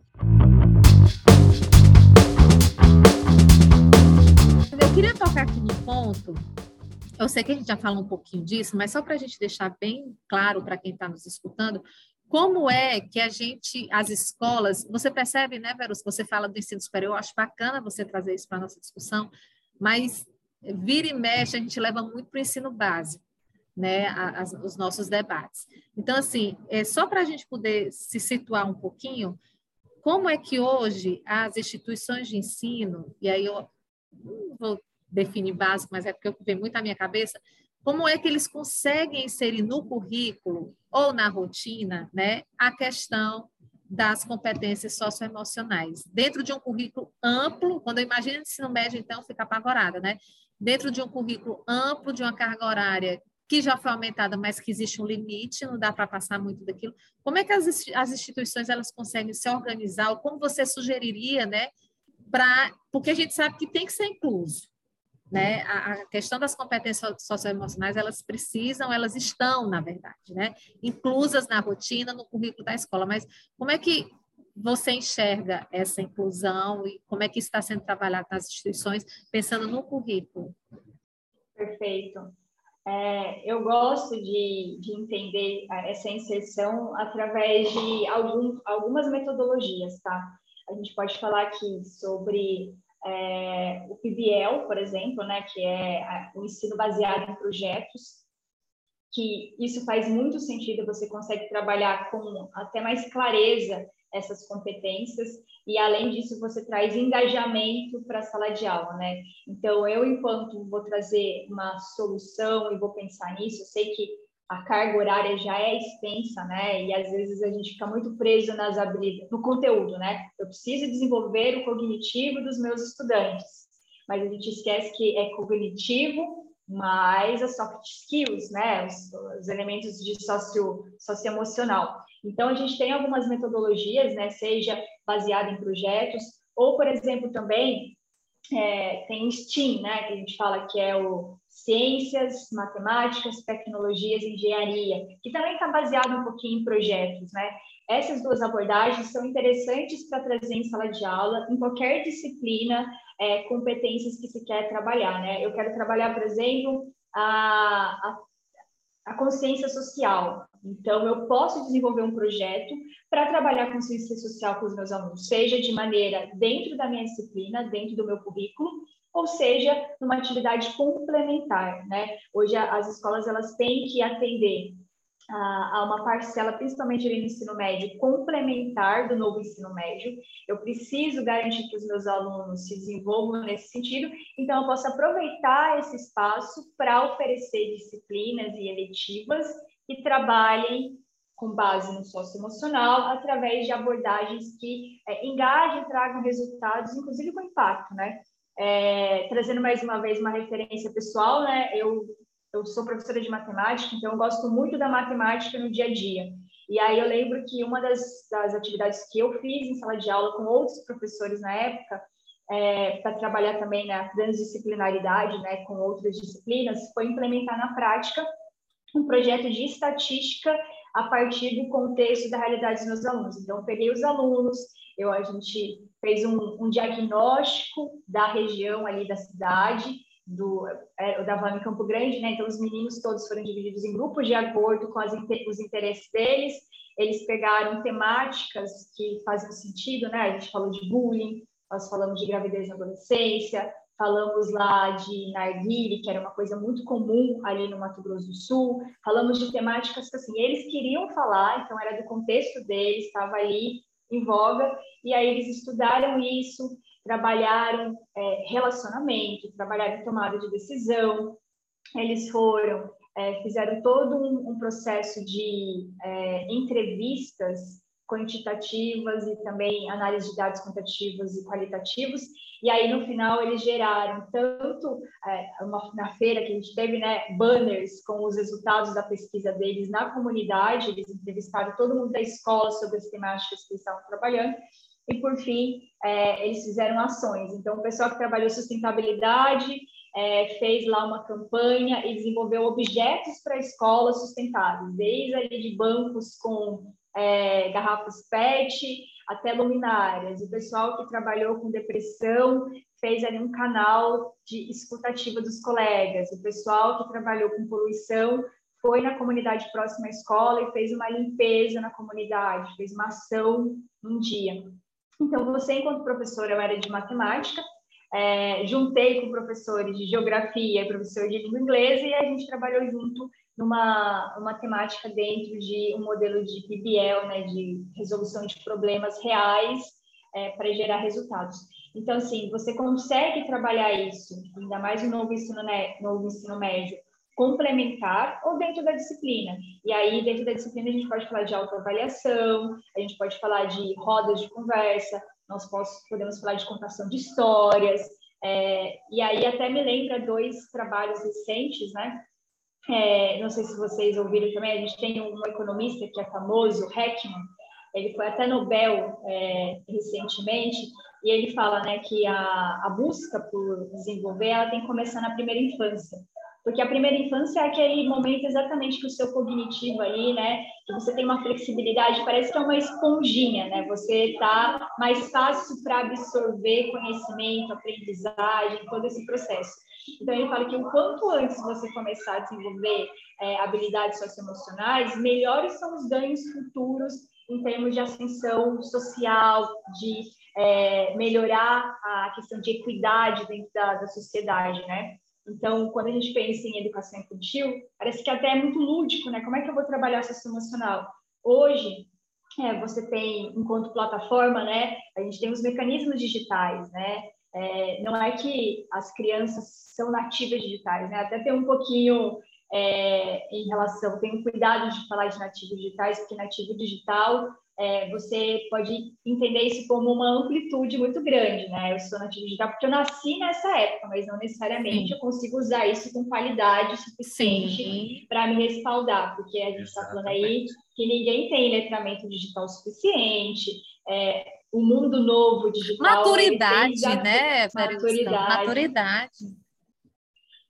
Eu queria tocar aqui no ponto. Eu sei que a gente já falou um pouquinho disso, mas só para a gente deixar bem claro para quem está nos escutando, como é que a gente, as escolas, você percebe, né, Verus, você fala do ensino superior, eu acho bacana você trazer isso para a nossa discussão, mas vira e mexe, a gente leva muito para o ensino básico, né, os nossos debates. Então, assim, é só para a gente poder se situar um pouquinho, como é que hoje as instituições de ensino, e aí eu não vou definir básico, mas é porque vem muito à minha cabeça, como é que eles conseguem inserir no currículo ou na rotina, né, a questão das competências socioemocionais. Dentro de um currículo amplo, quando eu imagino ensino médio, então, fica apavorada, né? Dentro de um currículo amplo, de uma carga horária que já foi aumentada, mas que existe um limite, não dá para passar muito daquilo. Como é que as, as instituições elas conseguem se organizar? Ou como você sugeriria, né? Pra, porque a gente sabe que tem que ser incluso. Né? A, a questão das competências socioemocionais, elas precisam, elas estão, na verdade, né? inclusas na rotina, no currículo da escola. Mas como é que você enxerga essa inclusão e como é que está sendo trabalhado nas instituições, pensando no currículo? Perfeito. É, eu gosto de, de, entender essa inserção através de algum, algumas metodologias, tá? A gente pode falar aqui sobre é, o PBL, por exemplo, né, que é o ensino baseado em projetos, que isso faz muito sentido, você consegue trabalhar com até mais clareza essas competências e além disso você traz engajamento para a sala de aula, né? Então eu enquanto vou trazer uma solução e vou pensar nisso, eu sei que a carga horária já é extensa, né? E às vezes a gente fica muito preso nas habilidades, no conteúdo, né? Eu preciso desenvolver o cognitivo dos meus estudantes, mas a gente esquece que é cognitivo mais as soft skills, né? Os, os elementos de socio socioemocional. Então, a gente tem algumas metodologias, né, seja baseada em projetos, ou, por exemplo, também é, tem STEAM, né, que a gente fala que é o Ciências, Matemáticas, Tecnologias e Engenharia, que também está baseado um pouquinho em projetos, né? Essas duas abordagens são interessantes para trazer em sala de aula, em qualquer disciplina, é, competências que se quer trabalhar, né? Eu quero trabalhar, por exemplo, a, a, a consciência social. Então, eu posso desenvolver um projeto para trabalhar consciência social com os meus alunos, seja de maneira dentro da minha disciplina, dentro do meu currículo, ou seja, numa atividade complementar, né? Hoje as escolas elas têm que atender a, uma parcela, principalmente no ensino médio, complementar do novo ensino médio. Eu preciso garantir que os meus alunos se desenvolvam nesse sentido, então eu posso aproveitar esse espaço para oferecer disciplinas e eletivas que trabalhem com base no socioemocional, através de abordagens que é, engajem, tragam resultados, inclusive com impacto, né? É, trazendo mais uma vez uma referência pessoal, né? Eu eu sou professora de matemática, então eu gosto muito da matemática no dia a dia. E aí eu lembro que uma das, das atividades que eu fiz em sala de aula com outros professores na época, é, para trabalhar também na transdisciplinaridade, né, com outras disciplinas, foi implementar na prática um projeto de estatística a partir do contexto da realidade dos meus alunos. Então, peguei os alunos, eu, a gente fez um, um diagnóstico da região ali da cidade, do é, eu dava em Campo Grande, né? Então os meninos todos foram divididos em grupos de acordo com as, os interesses deles. Eles pegaram temáticas que fazem sentido, né? A gente falou de bullying, nós falamos de gravidez na adolescência, falamos lá de narguile, que era uma coisa muito comum ali no Mato Grosso do Sul, falamos de temáticas que assim, eles queriam falar, então era do contexto deles, estava ali em voga, e aí eles estudaram isso, trabalharam é, relacionamento, trabalharam tomada de decisão, eles foram, é, fizeram todo um, um processo de é, entrevistas quantitativas e também análise de dados quantitativos e qualitativos, e aí no final eles geraram tanto é, uma, na feira que a gente teve, né, banners com os resultados da pesquisa deles na comunidade, eles entrevistaram todo mundo da escola sobre as temáticas que eles estavam trabalhando, e, por fim, é, eles fizeram ações. Então, o pessoal que trabalhou sustentabilidade é, fez lá uma campanha e desenvolveu objetos para a escola sustentáveis, desde ali de bancos com é, garrafas PET até luminárias. O pessoal que trabalhou com depressão fez ali um canal de escutativa dos colegas. O pessoal que trabalhou com poluição foi na comunidade próxima à escola e fez uma limpeza na comunidade, fez uma ação um dia. Então, você, enquanto professora, eu era de matemática, é, juntei com professores de geografia e professor de língua inglesa e a gente trabalhou junto numa uma temática dentro de um modelo de PBL, né, de resolução de problemas reais é, para gerar resultados. Então, assim, você consegue trabalhar isso, ainda mais no novo ensino, né, novo ensino médio, complementar ou dentro da disciplina. E aí, dentro da disciplina, a gente pode falar de autoavaliação, a gente pode falar de rodas de conversa, nós podemos falar de contação de histórias, é, e aí até me lembra dois trabalhos recentes, né? É, não sei se vocês ouviram também, a gente tem um economista que é famoso, Heckman, ele foi até Nobel é, recentemente, e ele fala né, que a, a busca por desenvolver ela tem que começar na primeira infância. Porque a primeira infância é aquele momento exatamente que o seu cognitivo ali, né, que você tem uma flexibilidade, parece que é uma esponjinha, né, você tá mais fácil para absorver conhecimento, aprendizagem, todo esse processo. Então, ele fala que o quanto antes você começar a desenvolver é, habilidades socioemocionais, melhores são os ganhos futuros em termos de ascensão social, de é, melhorar a questão de equidade dentro da, da sociedade, né? Então, quando a gente pensa em educação infantil, parece que até é muito lúdico, né? Como é que eu vou trabalhar a emocional? Hoje, é, você tem, enquanto plataforma, né? A gente tem os mecanismos digitais, né? É, não é que as crianças são nativas digitais, né? Até tem um pouquinho é, em relação, um cuidado de falar de nativos digitais, porque nativo digital é, você pode entender isso como uma amplitude muito grande, né? Eu sou nativa digital porque eu nasci nessa época, mas não necessariamente Sim. eu consigo usar isso com qualidade suficiente para me respaldar, porque a gente está falando aí que ninguém tem letramento digital suficiente, é, o mundo novo digital. Maturidade, né, Maturidade. Maturidade.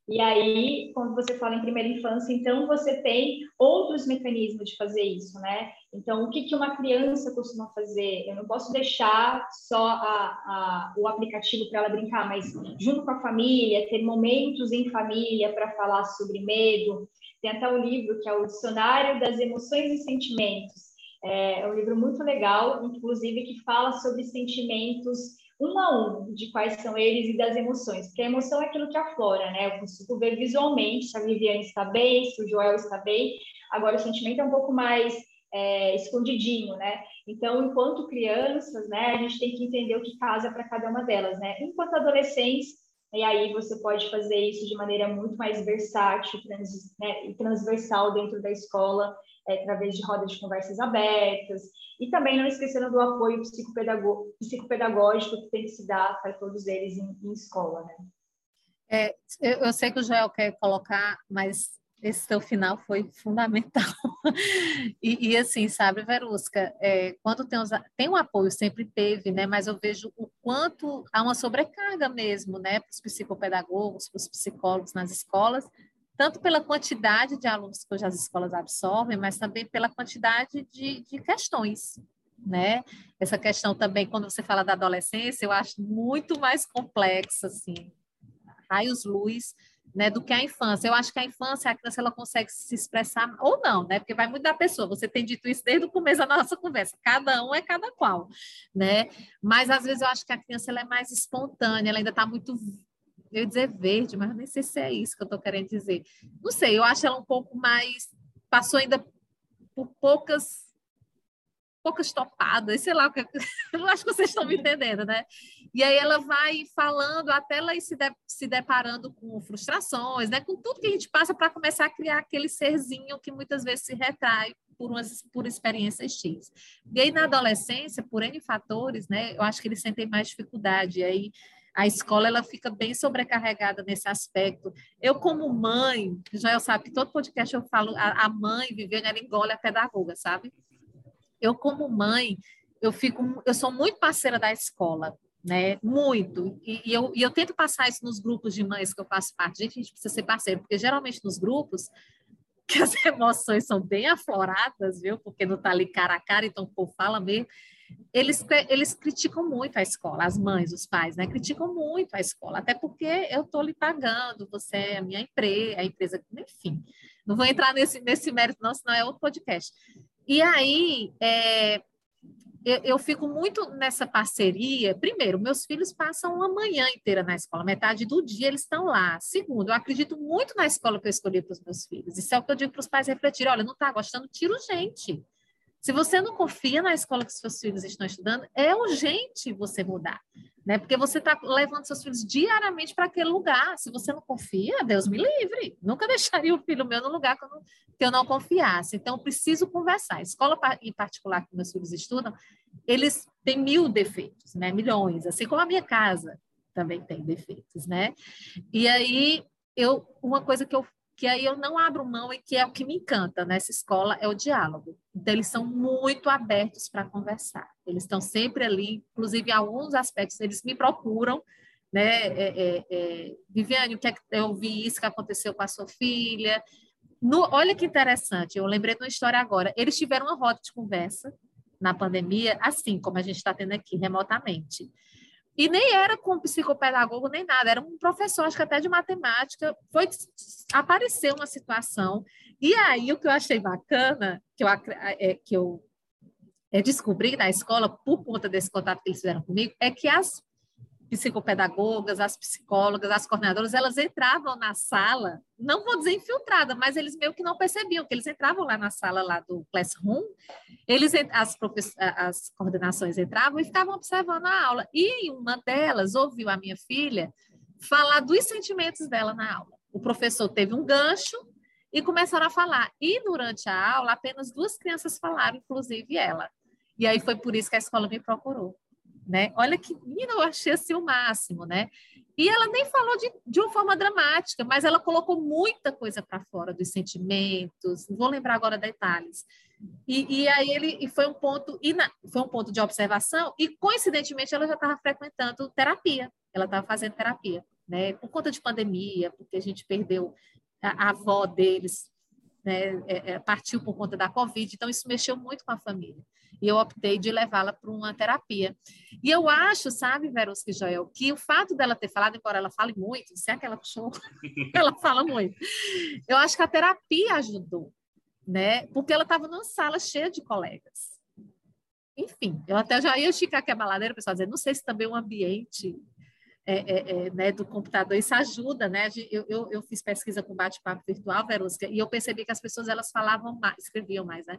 E aí, quando você fala em primeira infância, então você tem outros mecanismos de fazer isso, né? Então, o que, que uma criança costuma fazer? Eu não posso deixar só a, a, o aplicativo para ela brincar, mas junto com a família, ter momentos em família para falar sobre medo. Tem até um livro que é o Dicionário das Emoções e Sentimentos. É, é um livro muito legal, inclusive, que fala sobre sentimentos um a um de quais são eles e das emoções, porque a emoção é aquilo que aflora, né? Eu consigo ver visualmente se a Viviane está bem, se o Joel está bem. Agora, o sentimento é um pouco mais é, escondidinho, né? Então, enquanto crianças, né, a gente tem que entender o que casa para cada uma delas, né? Enquanto adolescentes, e aí você pode fazer isso de maneira muito mais versátil trans, né, e transversal dentro da escola, é, através de rodas de conversas abertas, e também não esquecendo do apoio psicopedagógico que tem que se dar para todos eles em, em escola, né? É, eu, eu, sei que o Joel quer colocar, mas esse teu final foi fundamental. (laughs) e, e, assim, sabe, Verusca, é, quando tem, os, tem um apoio, sempre teve, né? Mas eu vejo o quanto há uma sobrecarga mesmo, né? Para os psicopedagogos, para os psicólogos nas escolas, tanto pela quantidade de alunos que hoje as escolas absorvem, mas também pela quantidade de, de questões, né? Essa questão também, quando você fala da adolescência, eu acho muito mais complexa, assim, raios-luz, né, do que a infância. Eu acho que a infância, a criança, ela consegue se expressar, ou não, né, porque vai muito da pessoa. Você tem dito isso desde o começo da nossa conversa. Cada um é cada qual, né? Mas, às vezes, eu acho que a criança, ela é mais espontânea, ela ainda está muito eu ia dizer verde, mas nem sei se é isso que eu estou querendo dizer. Não sei, eu acho ela um pouco mais. Passou ainda por poucas poucas topadas, sei lá, (laughs) eu acho que vocês estão me entendendo, né? E aí ela vai falando até ela ir se, de, se deparando com frustrações, né? Com tudo que a gente passa para começar a criar aquele serzinho que muitas vezes se retrai por, umas, por experiências X. E aí na adolescência, por N fatores, né? Eu acho que eles sentem mais dificuldade. E aí a escola ela fica bem sobrecarregada nesse aspecto. Eu, como mãe, já eu sabe que todo podcast eu falo, a, a mãe, Viviane, ela engole a pedagoga, sabe? Eu, como mãe, eu fico, eu sou muito parceira da escola, né? Muito. E, e, eu, e eu tento passar isso nos grupos de mães que eu faço parte. Gente, a gente precisa ser parceiro, porque geralmente nos grupos que as (laughs) emoções são bem afloradas, viu? Porque não está ali cara a cara, então o povo fala mesmo eles, eles criticam muito a escola, as mães, os pais, né? Criticam muito a escola, até porque eu estou lhe pagando, você é a minha empresa, a empresa, enfim. Não vou entrar nesse, nesse mérito, não, senão é outro podcast. E aí, é, eu, eu, fico muito nessa parceria. Primeiro, meus filhos passam uma manhã inteira na escola, metade do dia eles estão lá. Segundo, eu acredito muito na escola que eu escolhi para os meus filhos. Isso é o que eu digo para os pais refletirem: olha, não está gostando, tira gente. Se você não confia na escola que seus filhos estão estudando, é urgente você mudar, né? Porque você está levando seus filhos diariamente para aquele lugar. Se você não confia, Deus me livre. Nunca (laughs) deixaria o filho meu no lugar que eu não, que eu não confiasse. Então, preciso conversar. A escola em particular que meus filhos estudam, eles têm mil defeitos, né? Milhões, assim como a minha casa também tem defeitos, né? E aí, eu, uma coisa que eu que aí eu não abro mão e que é o que me encanta nessa escola é o diálogo. Então eles são muito abertos para conversar. Eles estão sempre ali, inclusive em alguns aspectos eles me procuram, né? É, é, é, Viviane, o que é que eu vi isso que aconteceu com a sua filha? No, olha que interessante, eu lembrei de uma história agora. Eles tiveram uma roda de conversa na pandemia, assim como a gente está tendo aqui remotamente. E nem era com psicopedagogo nem nada, era um professor, acho que até de matemática. Foi apareceu uma situação. E aí o que eu achei bacana, que eu, é, que eu é, descobri na escola, por conta desse contato que eles fizeram comigo, é que as psicopedagogas, as psicólogas, as coordenadoras, elas entravam na sala, não vou dizer infiltrada, mas eles meio que não percebiam que eles entravam lá na sala lá do classroom, eles as, as coordenações entravam e ficavam observando a aula. E uma delas ouviu a minha filha falar dos sentimentos dela na aula. O professor teve um gancho e começaram a falar. E durante a aula, apenas duas crianças falaram, inclusive ela. E aí foi por isso que a escola me procurou né? Olha que menina, eu achei assim o máximo, né? E ela nem falou de, de uma forma dramática, mas ela colocou muita coisa para fora dos sentimentos, vou lembrar agora detalhes, E, e aí ele e foi um ponto foi um ponto de observação e coincidentemente ela já estava frequentando terapia, ela estava fazendo terapia, né? Por conta de pandemia, porque a gente perdeu a, a avó deles, né? É, é, partiu por conta da Covid, então isso mexeu muito com a família. E eu optei de levá-la para uma terapia. E eu acho, sabe, Verusca Joel, que o fato dela ter falado, embora ela fale muito, se é que ela puxou, (laughs) ela fala muito. Eu acho que a terapia ajudou, né? Porque ela estava numa sala cheia de colegas. Enfim, eu até já ia esticar aqui a baladeira, pessoal dizer, não sei se também o ambiente é, é, é, né, do computador, isso ajuda, né? Eu, eu, eu fiz pesquisa com bate-papo virtual, Verusca, e eu percebi que as pessoas elas falavam mais, escreviam mais, né?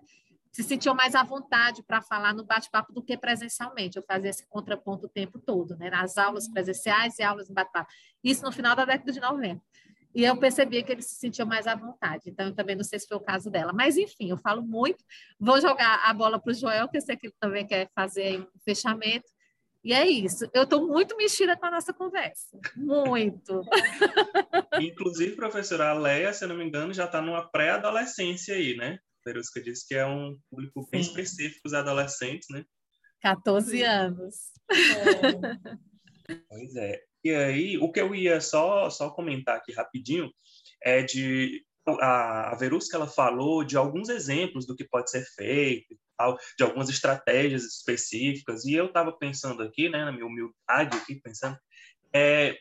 Se sentiam mais à vontade para falar no bate-papo do que presencialmente. Eu fazia esse contraponto o tempo todo, né? Nas aulas presenciais e aulas no bate-papo. Isso no final da década de 90. E eu percebi que eles se sentiam mais à vontade. Então, eu também não sei se foi o caso dela. Mas, enfim, eu falo muito. Vou jogar a bola para o Joel, que eu sei que ele também quer fazer um fechamento. E é isso. Eu estou muito mexida com a nossa conversa. Muito. (laughs) Inclusive, professora, a Leia, se eu não me engano, já está numa pré-adolescência aí, né? Verusca disse que é um público bem Sim. específico, os adolescentes, né? 14 anos. É. Pois é. E aí, o que eu ia só, só comentar aqui rapidinho é de a, a Verusca ela falou de alguns exemplos do que pode ser feito, de algumas estratégias específicas, e eu estava pensando aqui, né, na minha humildade aqui, pensando, é,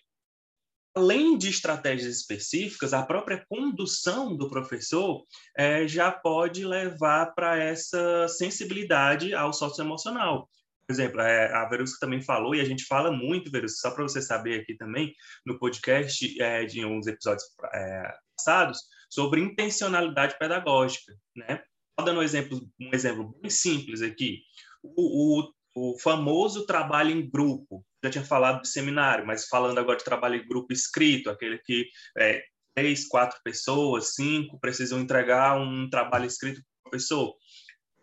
além de estratégias específicas, a própria condução do professor é, já pode levar para essa sensibilidade ao socioemocional. Por exemplo, é, a Verusca também falou, e a gente fala muito, Verusca, só para você saber aqui também, no podcast é, de uns episódios é, passados, sobre intencionalidade pedagógica, né? Dando um exemplo, um exemplo bem simples aqui, o, o, o famoso trabalho em grupo, já tinha falado de seminário, mas falando agora de trabalho em grupo escrito, aquele que é, três, quatro pessoas, cinco precisam entregar um trabalho escrito para o professor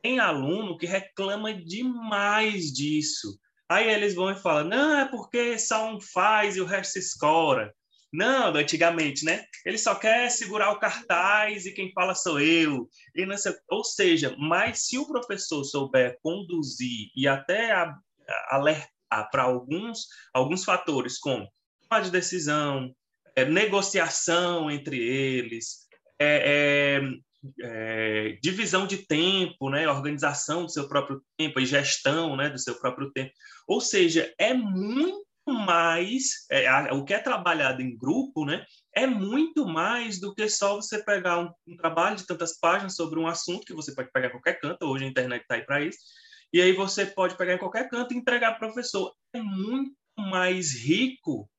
tem aluno que reclama demais disso. Aí eles vão e falam, não, é porque só um faz e o resto se escora. Não, antigamente, né? Ele só quer segurar o cartaz e quem fala sou eu. E não sei... Ou seja, mas se o professor souber conduzir e até alertar para alguns, alguns fatores, como tomada de decisão, é, negociação entre eles, é, é, é, divisão de tempo, né, organização do seu próprio tempo e gestão né, do seu próprio tempo. Ou seja, é muito mais, é, a, o que é trabalhado em grupo, né, é muito mais do que só você pegar um, um, trabalho de tantas páginas sobre um assunto que você pode pegar qualquer canto, hoje a internet está aí para isso, e aí você pode pegar em qualquer canto e entregar para o professor. É muito mais rico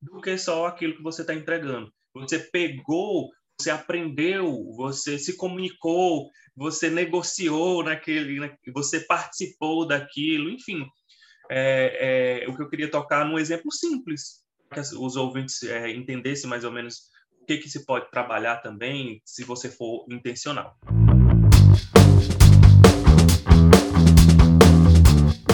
do que só aquilo que você está entregando. Você pegou você aprendeu, você se comunicou, você negociou naquele, você participou daquilo, enfim. É, é, o que eu queria tocar num exemplo simples, para que os ouvintes é, entendessem mais ou menos o que, que se pode trabalhar também, se você for intencional.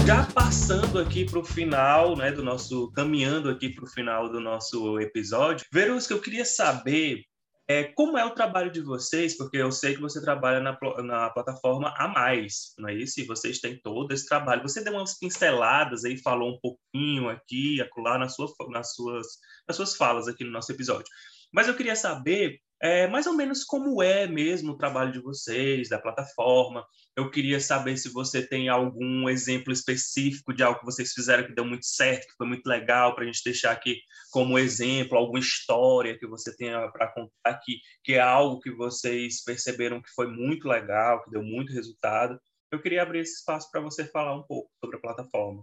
Já passando aqui para o final, né, do nosso, caminhando aqui para o final do nosso episódio, Verusca, eu queria saber é, como é o trabalho de vocês? Porque eu sei que você trabalha na, na plataforma a mais, não é isso? E vocês têm todo esse trabalho. Você deu umas pinceladas aí, falou um pouquinho aqui, acolá nas, sua, nas, suas, nas suas falas aqui no nosso episódio. Mas eu queria saber é, mais ou menos como é mesmo o trabalho de vocês, da plataforma. Eu queria saber se você tem algum exemplo específico de algo que vocês fizeram que deu muito certo, que foi muito legal, para a gente deixar aqui como exemplo, alguma história que você tenha para contar aqui, que é algo que vocês perceberam que foi muito legal, que deu muito resultado. Eu queria abrir esse espaço para você falar um pouco sobre a plataforma.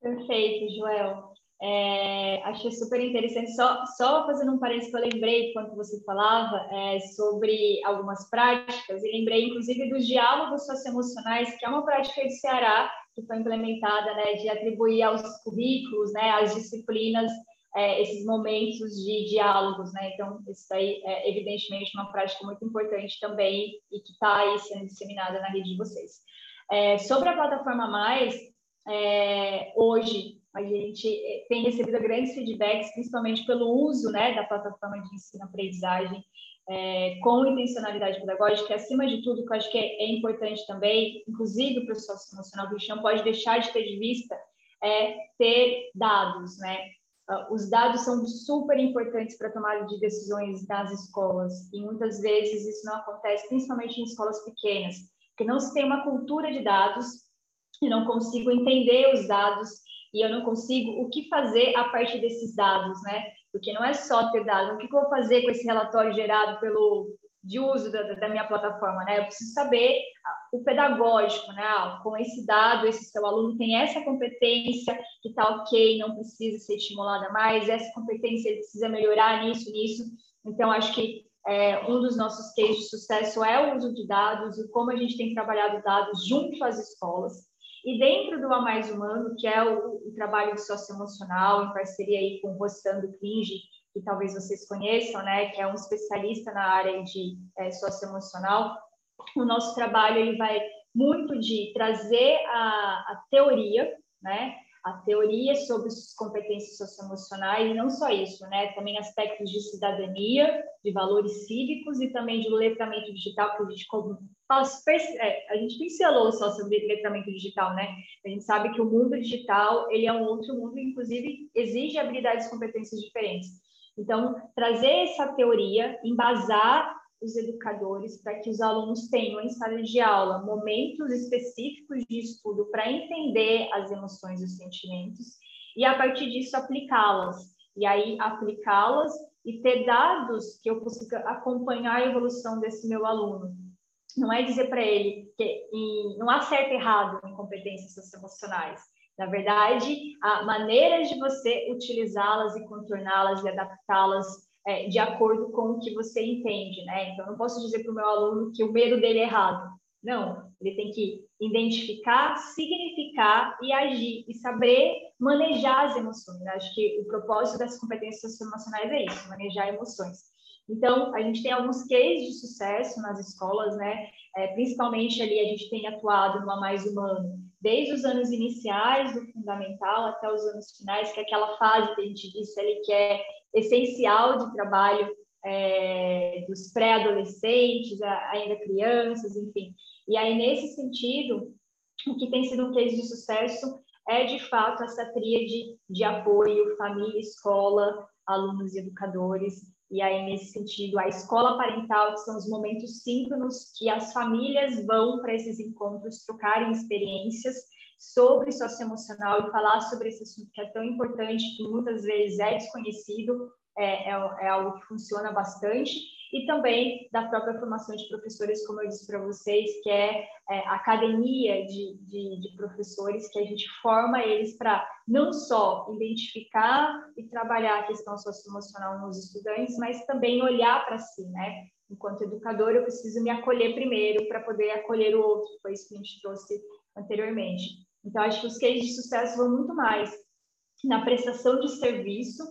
Perfeito, Joel. É, achei super interessante. Só, só fazendo um parênteses que eu lembrei quando você falava é, sobre algumas práticas, e lembrei inclusive dos diálogos socioemocionais, que é uma prática de Ceará que foi implementada, né, de atribuir aos currículos, né, às disciplinas, é, esses momentos de diálogos, né? Então, isso daí é evidentemente uma prática muito importante também e que está aí sendo disseminada na rede de vocês. É, sobre a plataforma Mais, é, hoje a gente eh, tem recebido grandes feedbacks, principalmente pelo uso né, da plataforma de ensino-aprendizagem é, com intencionalidade pedagógica, acima de tudo, que eu acho que é, é importante também, inclusive o processo emocional, gente não pode deixar de ter de vista, é ter dados, né? Ah, os dados são super importantes para a tomada de decisões nas escolas, e muitas vezes isso não acontece, principalmente em escolas pequenas, que não se tem uma cultura de dados, e não consigo entender os dados, e eu não consigo o que fazer a partir desses dados, né? Porque não é só ter dados, o que eu vou fazer com esse relatório gerado pelo de uso da, da minha plataforma, né? Eu preciso saber o pedagógico, né? Ah, com esse dado, esse seu aluno tem essa competência que está ok, não precisa ser estimulada mais, essa competência precisa melhorar nisso, nisso. Então, acho que é, um dos nossos cases de sucesso é o uso de dados e como a gente tem trabalhado dados junto às escolas. E dentro do A Mais Humano, que é o, o trabalho de socioemocional, em parceria aí com o Rostando Cringe, que talvez vocês conheçam, né, que é um especialista na área de é, socioemocional, o nosso trabalho ele vai muito de trazer a, a teoria, né, a teoria sobre as competências socioemocionais, e não só isso, né? Também aspectos de cidadania, de valores cívicos e também de letramento digital, que a gente é, a gente pincelou só sobre letramento digital, né? A gente sabe que o mundo digital, ele é um outro mundo, inclusive exige habilidades e competências diferentes. Então, trazer essa teoria, embasar os educadores para que os alunos tenham em sala de aula momentos específicos de estudo para entender as emoções e os sentimentos e a partir disso aplicá-las e aí aplicá-las e ter dados que eu consiga acompanhar a evolução desse meu aluno. Não é dizer para ele que não há certo e errado em competências socioemocionais. Na verdade, há maneiras de você utilizá-las e contorná-las e adaptá-las é, de acordo com o que você entende, né? Então, não posso dizer para o meu aluno que o medo dele é errado. Não, ele tem que identificar, significar e agir e saber manejar as emoções. Acho que o propósito das competências emocionais é isso, manejar emoções. Então, a gente tem alguns cases de sucesso nas escolas, né? É, principalmente ali a gente tem atuado no A Mais Humano, desde os anos iniciais do fundamental até os anos finais, que é aquela fase que a gente disse ali que é essencial de trabalho é, dos pré-adolescentes, ainda crianças, enfim. E aí, nesse sentido, o que tem sido um case de sucesso é, de fato, essa tríade de apoio, família, escola, alunos e educadores. E aí, nesse sentido, a escola parental, que são os momentos síncronos que as famílias vão para esses encontros trocarem experiências sobre socioemocional e falar sobre esse assunto que é tão importante, que muitas vezes é desconhecido, é, é, é algo que funciona bastante, e também da própria formação de professores, como eu disse para vocês, que é, é a academia de, de, de, professores, que a gente forma eles para não só identificar e trabalhar a questão socioemocional nos estudantes, mas também olhar para si, né? Enquanto educador, eu preciso me acolher primeiro para poder acolher o outro, foi isso que a gente trouxe anteriormente. Então, acho que os cases de sucesso vão muito mais na prestação de serviço,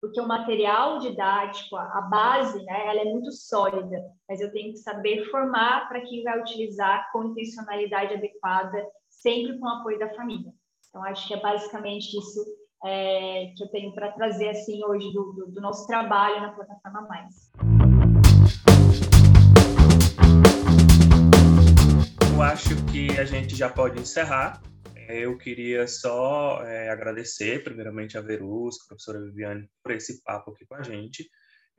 porque o material didático, a base, né, ela é muito sólida, mas eu tenho que saber formar para quem vai utilizar com intencionalidade adequada, sempre com o apoio da família. Então, acho que é basicamente isso é, que eu tenho para trazer assim hoje do, do, do nosso trabalho na plataforma Mais. Eu acho que a gente já pode encerrar. Eu queria só é, agradecer, primeiramente, a Verusca, a professora Viviane, por esse papo aqui com a gente.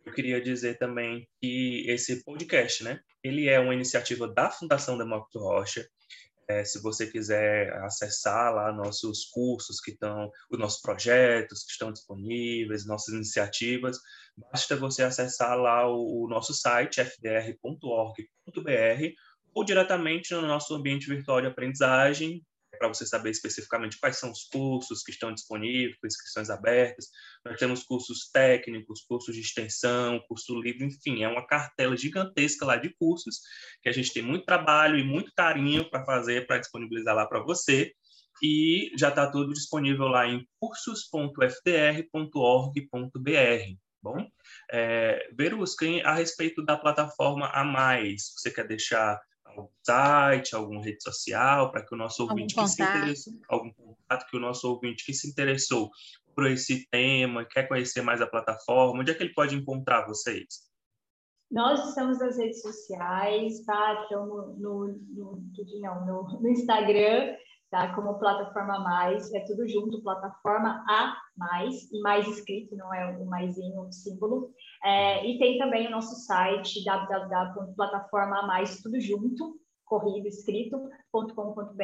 Eu queria dizer também que esse podcast, né, ele é uma iniciativa da Fundação Demócrito Rocha. É, se você quiser acessar lá nossos cursos que estão, os nossos projetos que estão disponíveis, nossas iniciativas, basta você acessar lá o, o nosso site, fdr.org.br, ou diretamente no nosso ambiente virtual de aprendizagem, para você saber especificamente quais são os cursos que estão disponíveis, inscrições abertas. Nós temos cursos técnicos, cursos de extensão, curso livre, enfim, é uma cartela gigantesca lá de cursos que a gente tem muito trabalho e muito carinho para fazer, para disponibilizar lá para você. E já está tudo disponível lá em cursos.fdr.org.br. Bom, é, Verusca, a respeito da plataforma A Mais, você quer deixar algum site, alguma rede social, para que o nosso ouvinte que se interesse, algum contato que o nosso ouvinte que se interessou por esse tema, quer conhecer mais a plataforma, onde é que ele pode encontrar vocês? Nós estamos nas redes sociais, tá? Estamos no, no, no, no, no Instagram, tá? Como Plataforma Mais, é tudo junto, Plataforma A Mais, e mais escrito, não é o maisinho, o símbolo. É, e tem também o nosso site, www.plataforma tudo junto, corrido, escrito.com.br.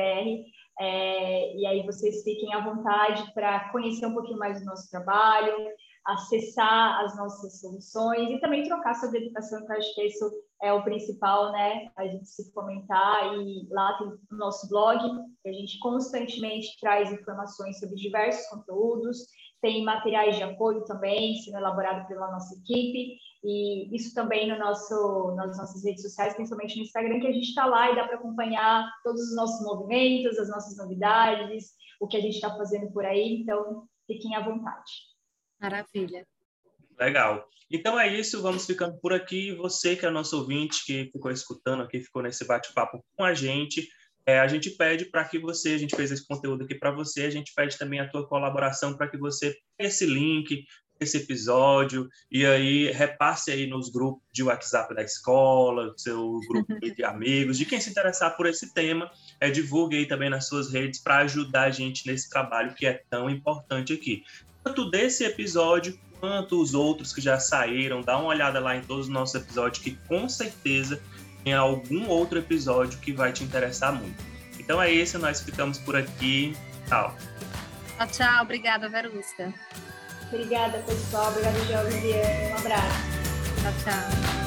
É, e aí vocês fiquem à vontade para conhecer um pouquinho mais do nosso trabalho, acessar as nossas soluções e também trocar sobre educação, que eu acho que isso é o principal, né? A gente se fomentar e lá tem o nosso blog, que a gente constantemente traz informações sobre diversos conteúdos, tem materiais de apoio também, sendo elaborado pela nossa equipe, e isso também no nosso, nas nossas redes sociais, principalmente no Instagram, que a gente está lá e dá para acompanhar todos os nossos movimentos, as nossas novidades, o que a gente está fazendo por aí, então fiquem à vontade. Maravilha. Legal. Então é isso, vamos ficando por aqui. Você que é nosso ouvinte, que ficou escutando aqui, ficou nesse bate-papo com a gente, é, a gente pede para que você, a gente fez esse conteúdo aqui para você, a gente pede também a tua colaboração para que você pegue esse link, esse episódio, e aí repasse aí nos grupos de WhatsApp da escola, seu grupo de (laughs) amigos, de quem se interessar por esse tema, é, divulgue aí também nas suas redes para ajudar a gente nesse trabalho que é tão importante aqui. Tanto desse episódio quanto os outros que já saíram, dá uma olhada lá em todos os nossos episódios, que com certeza tem algum outro episódio que vai te interessar muito. Então é isso, nós ficamos por aqui. Tchau. Tchau, tchau. Obrigada, Verusca. Obrigada, pessoal. Obrigada, Jovem Um abraço. Tchau, tchau.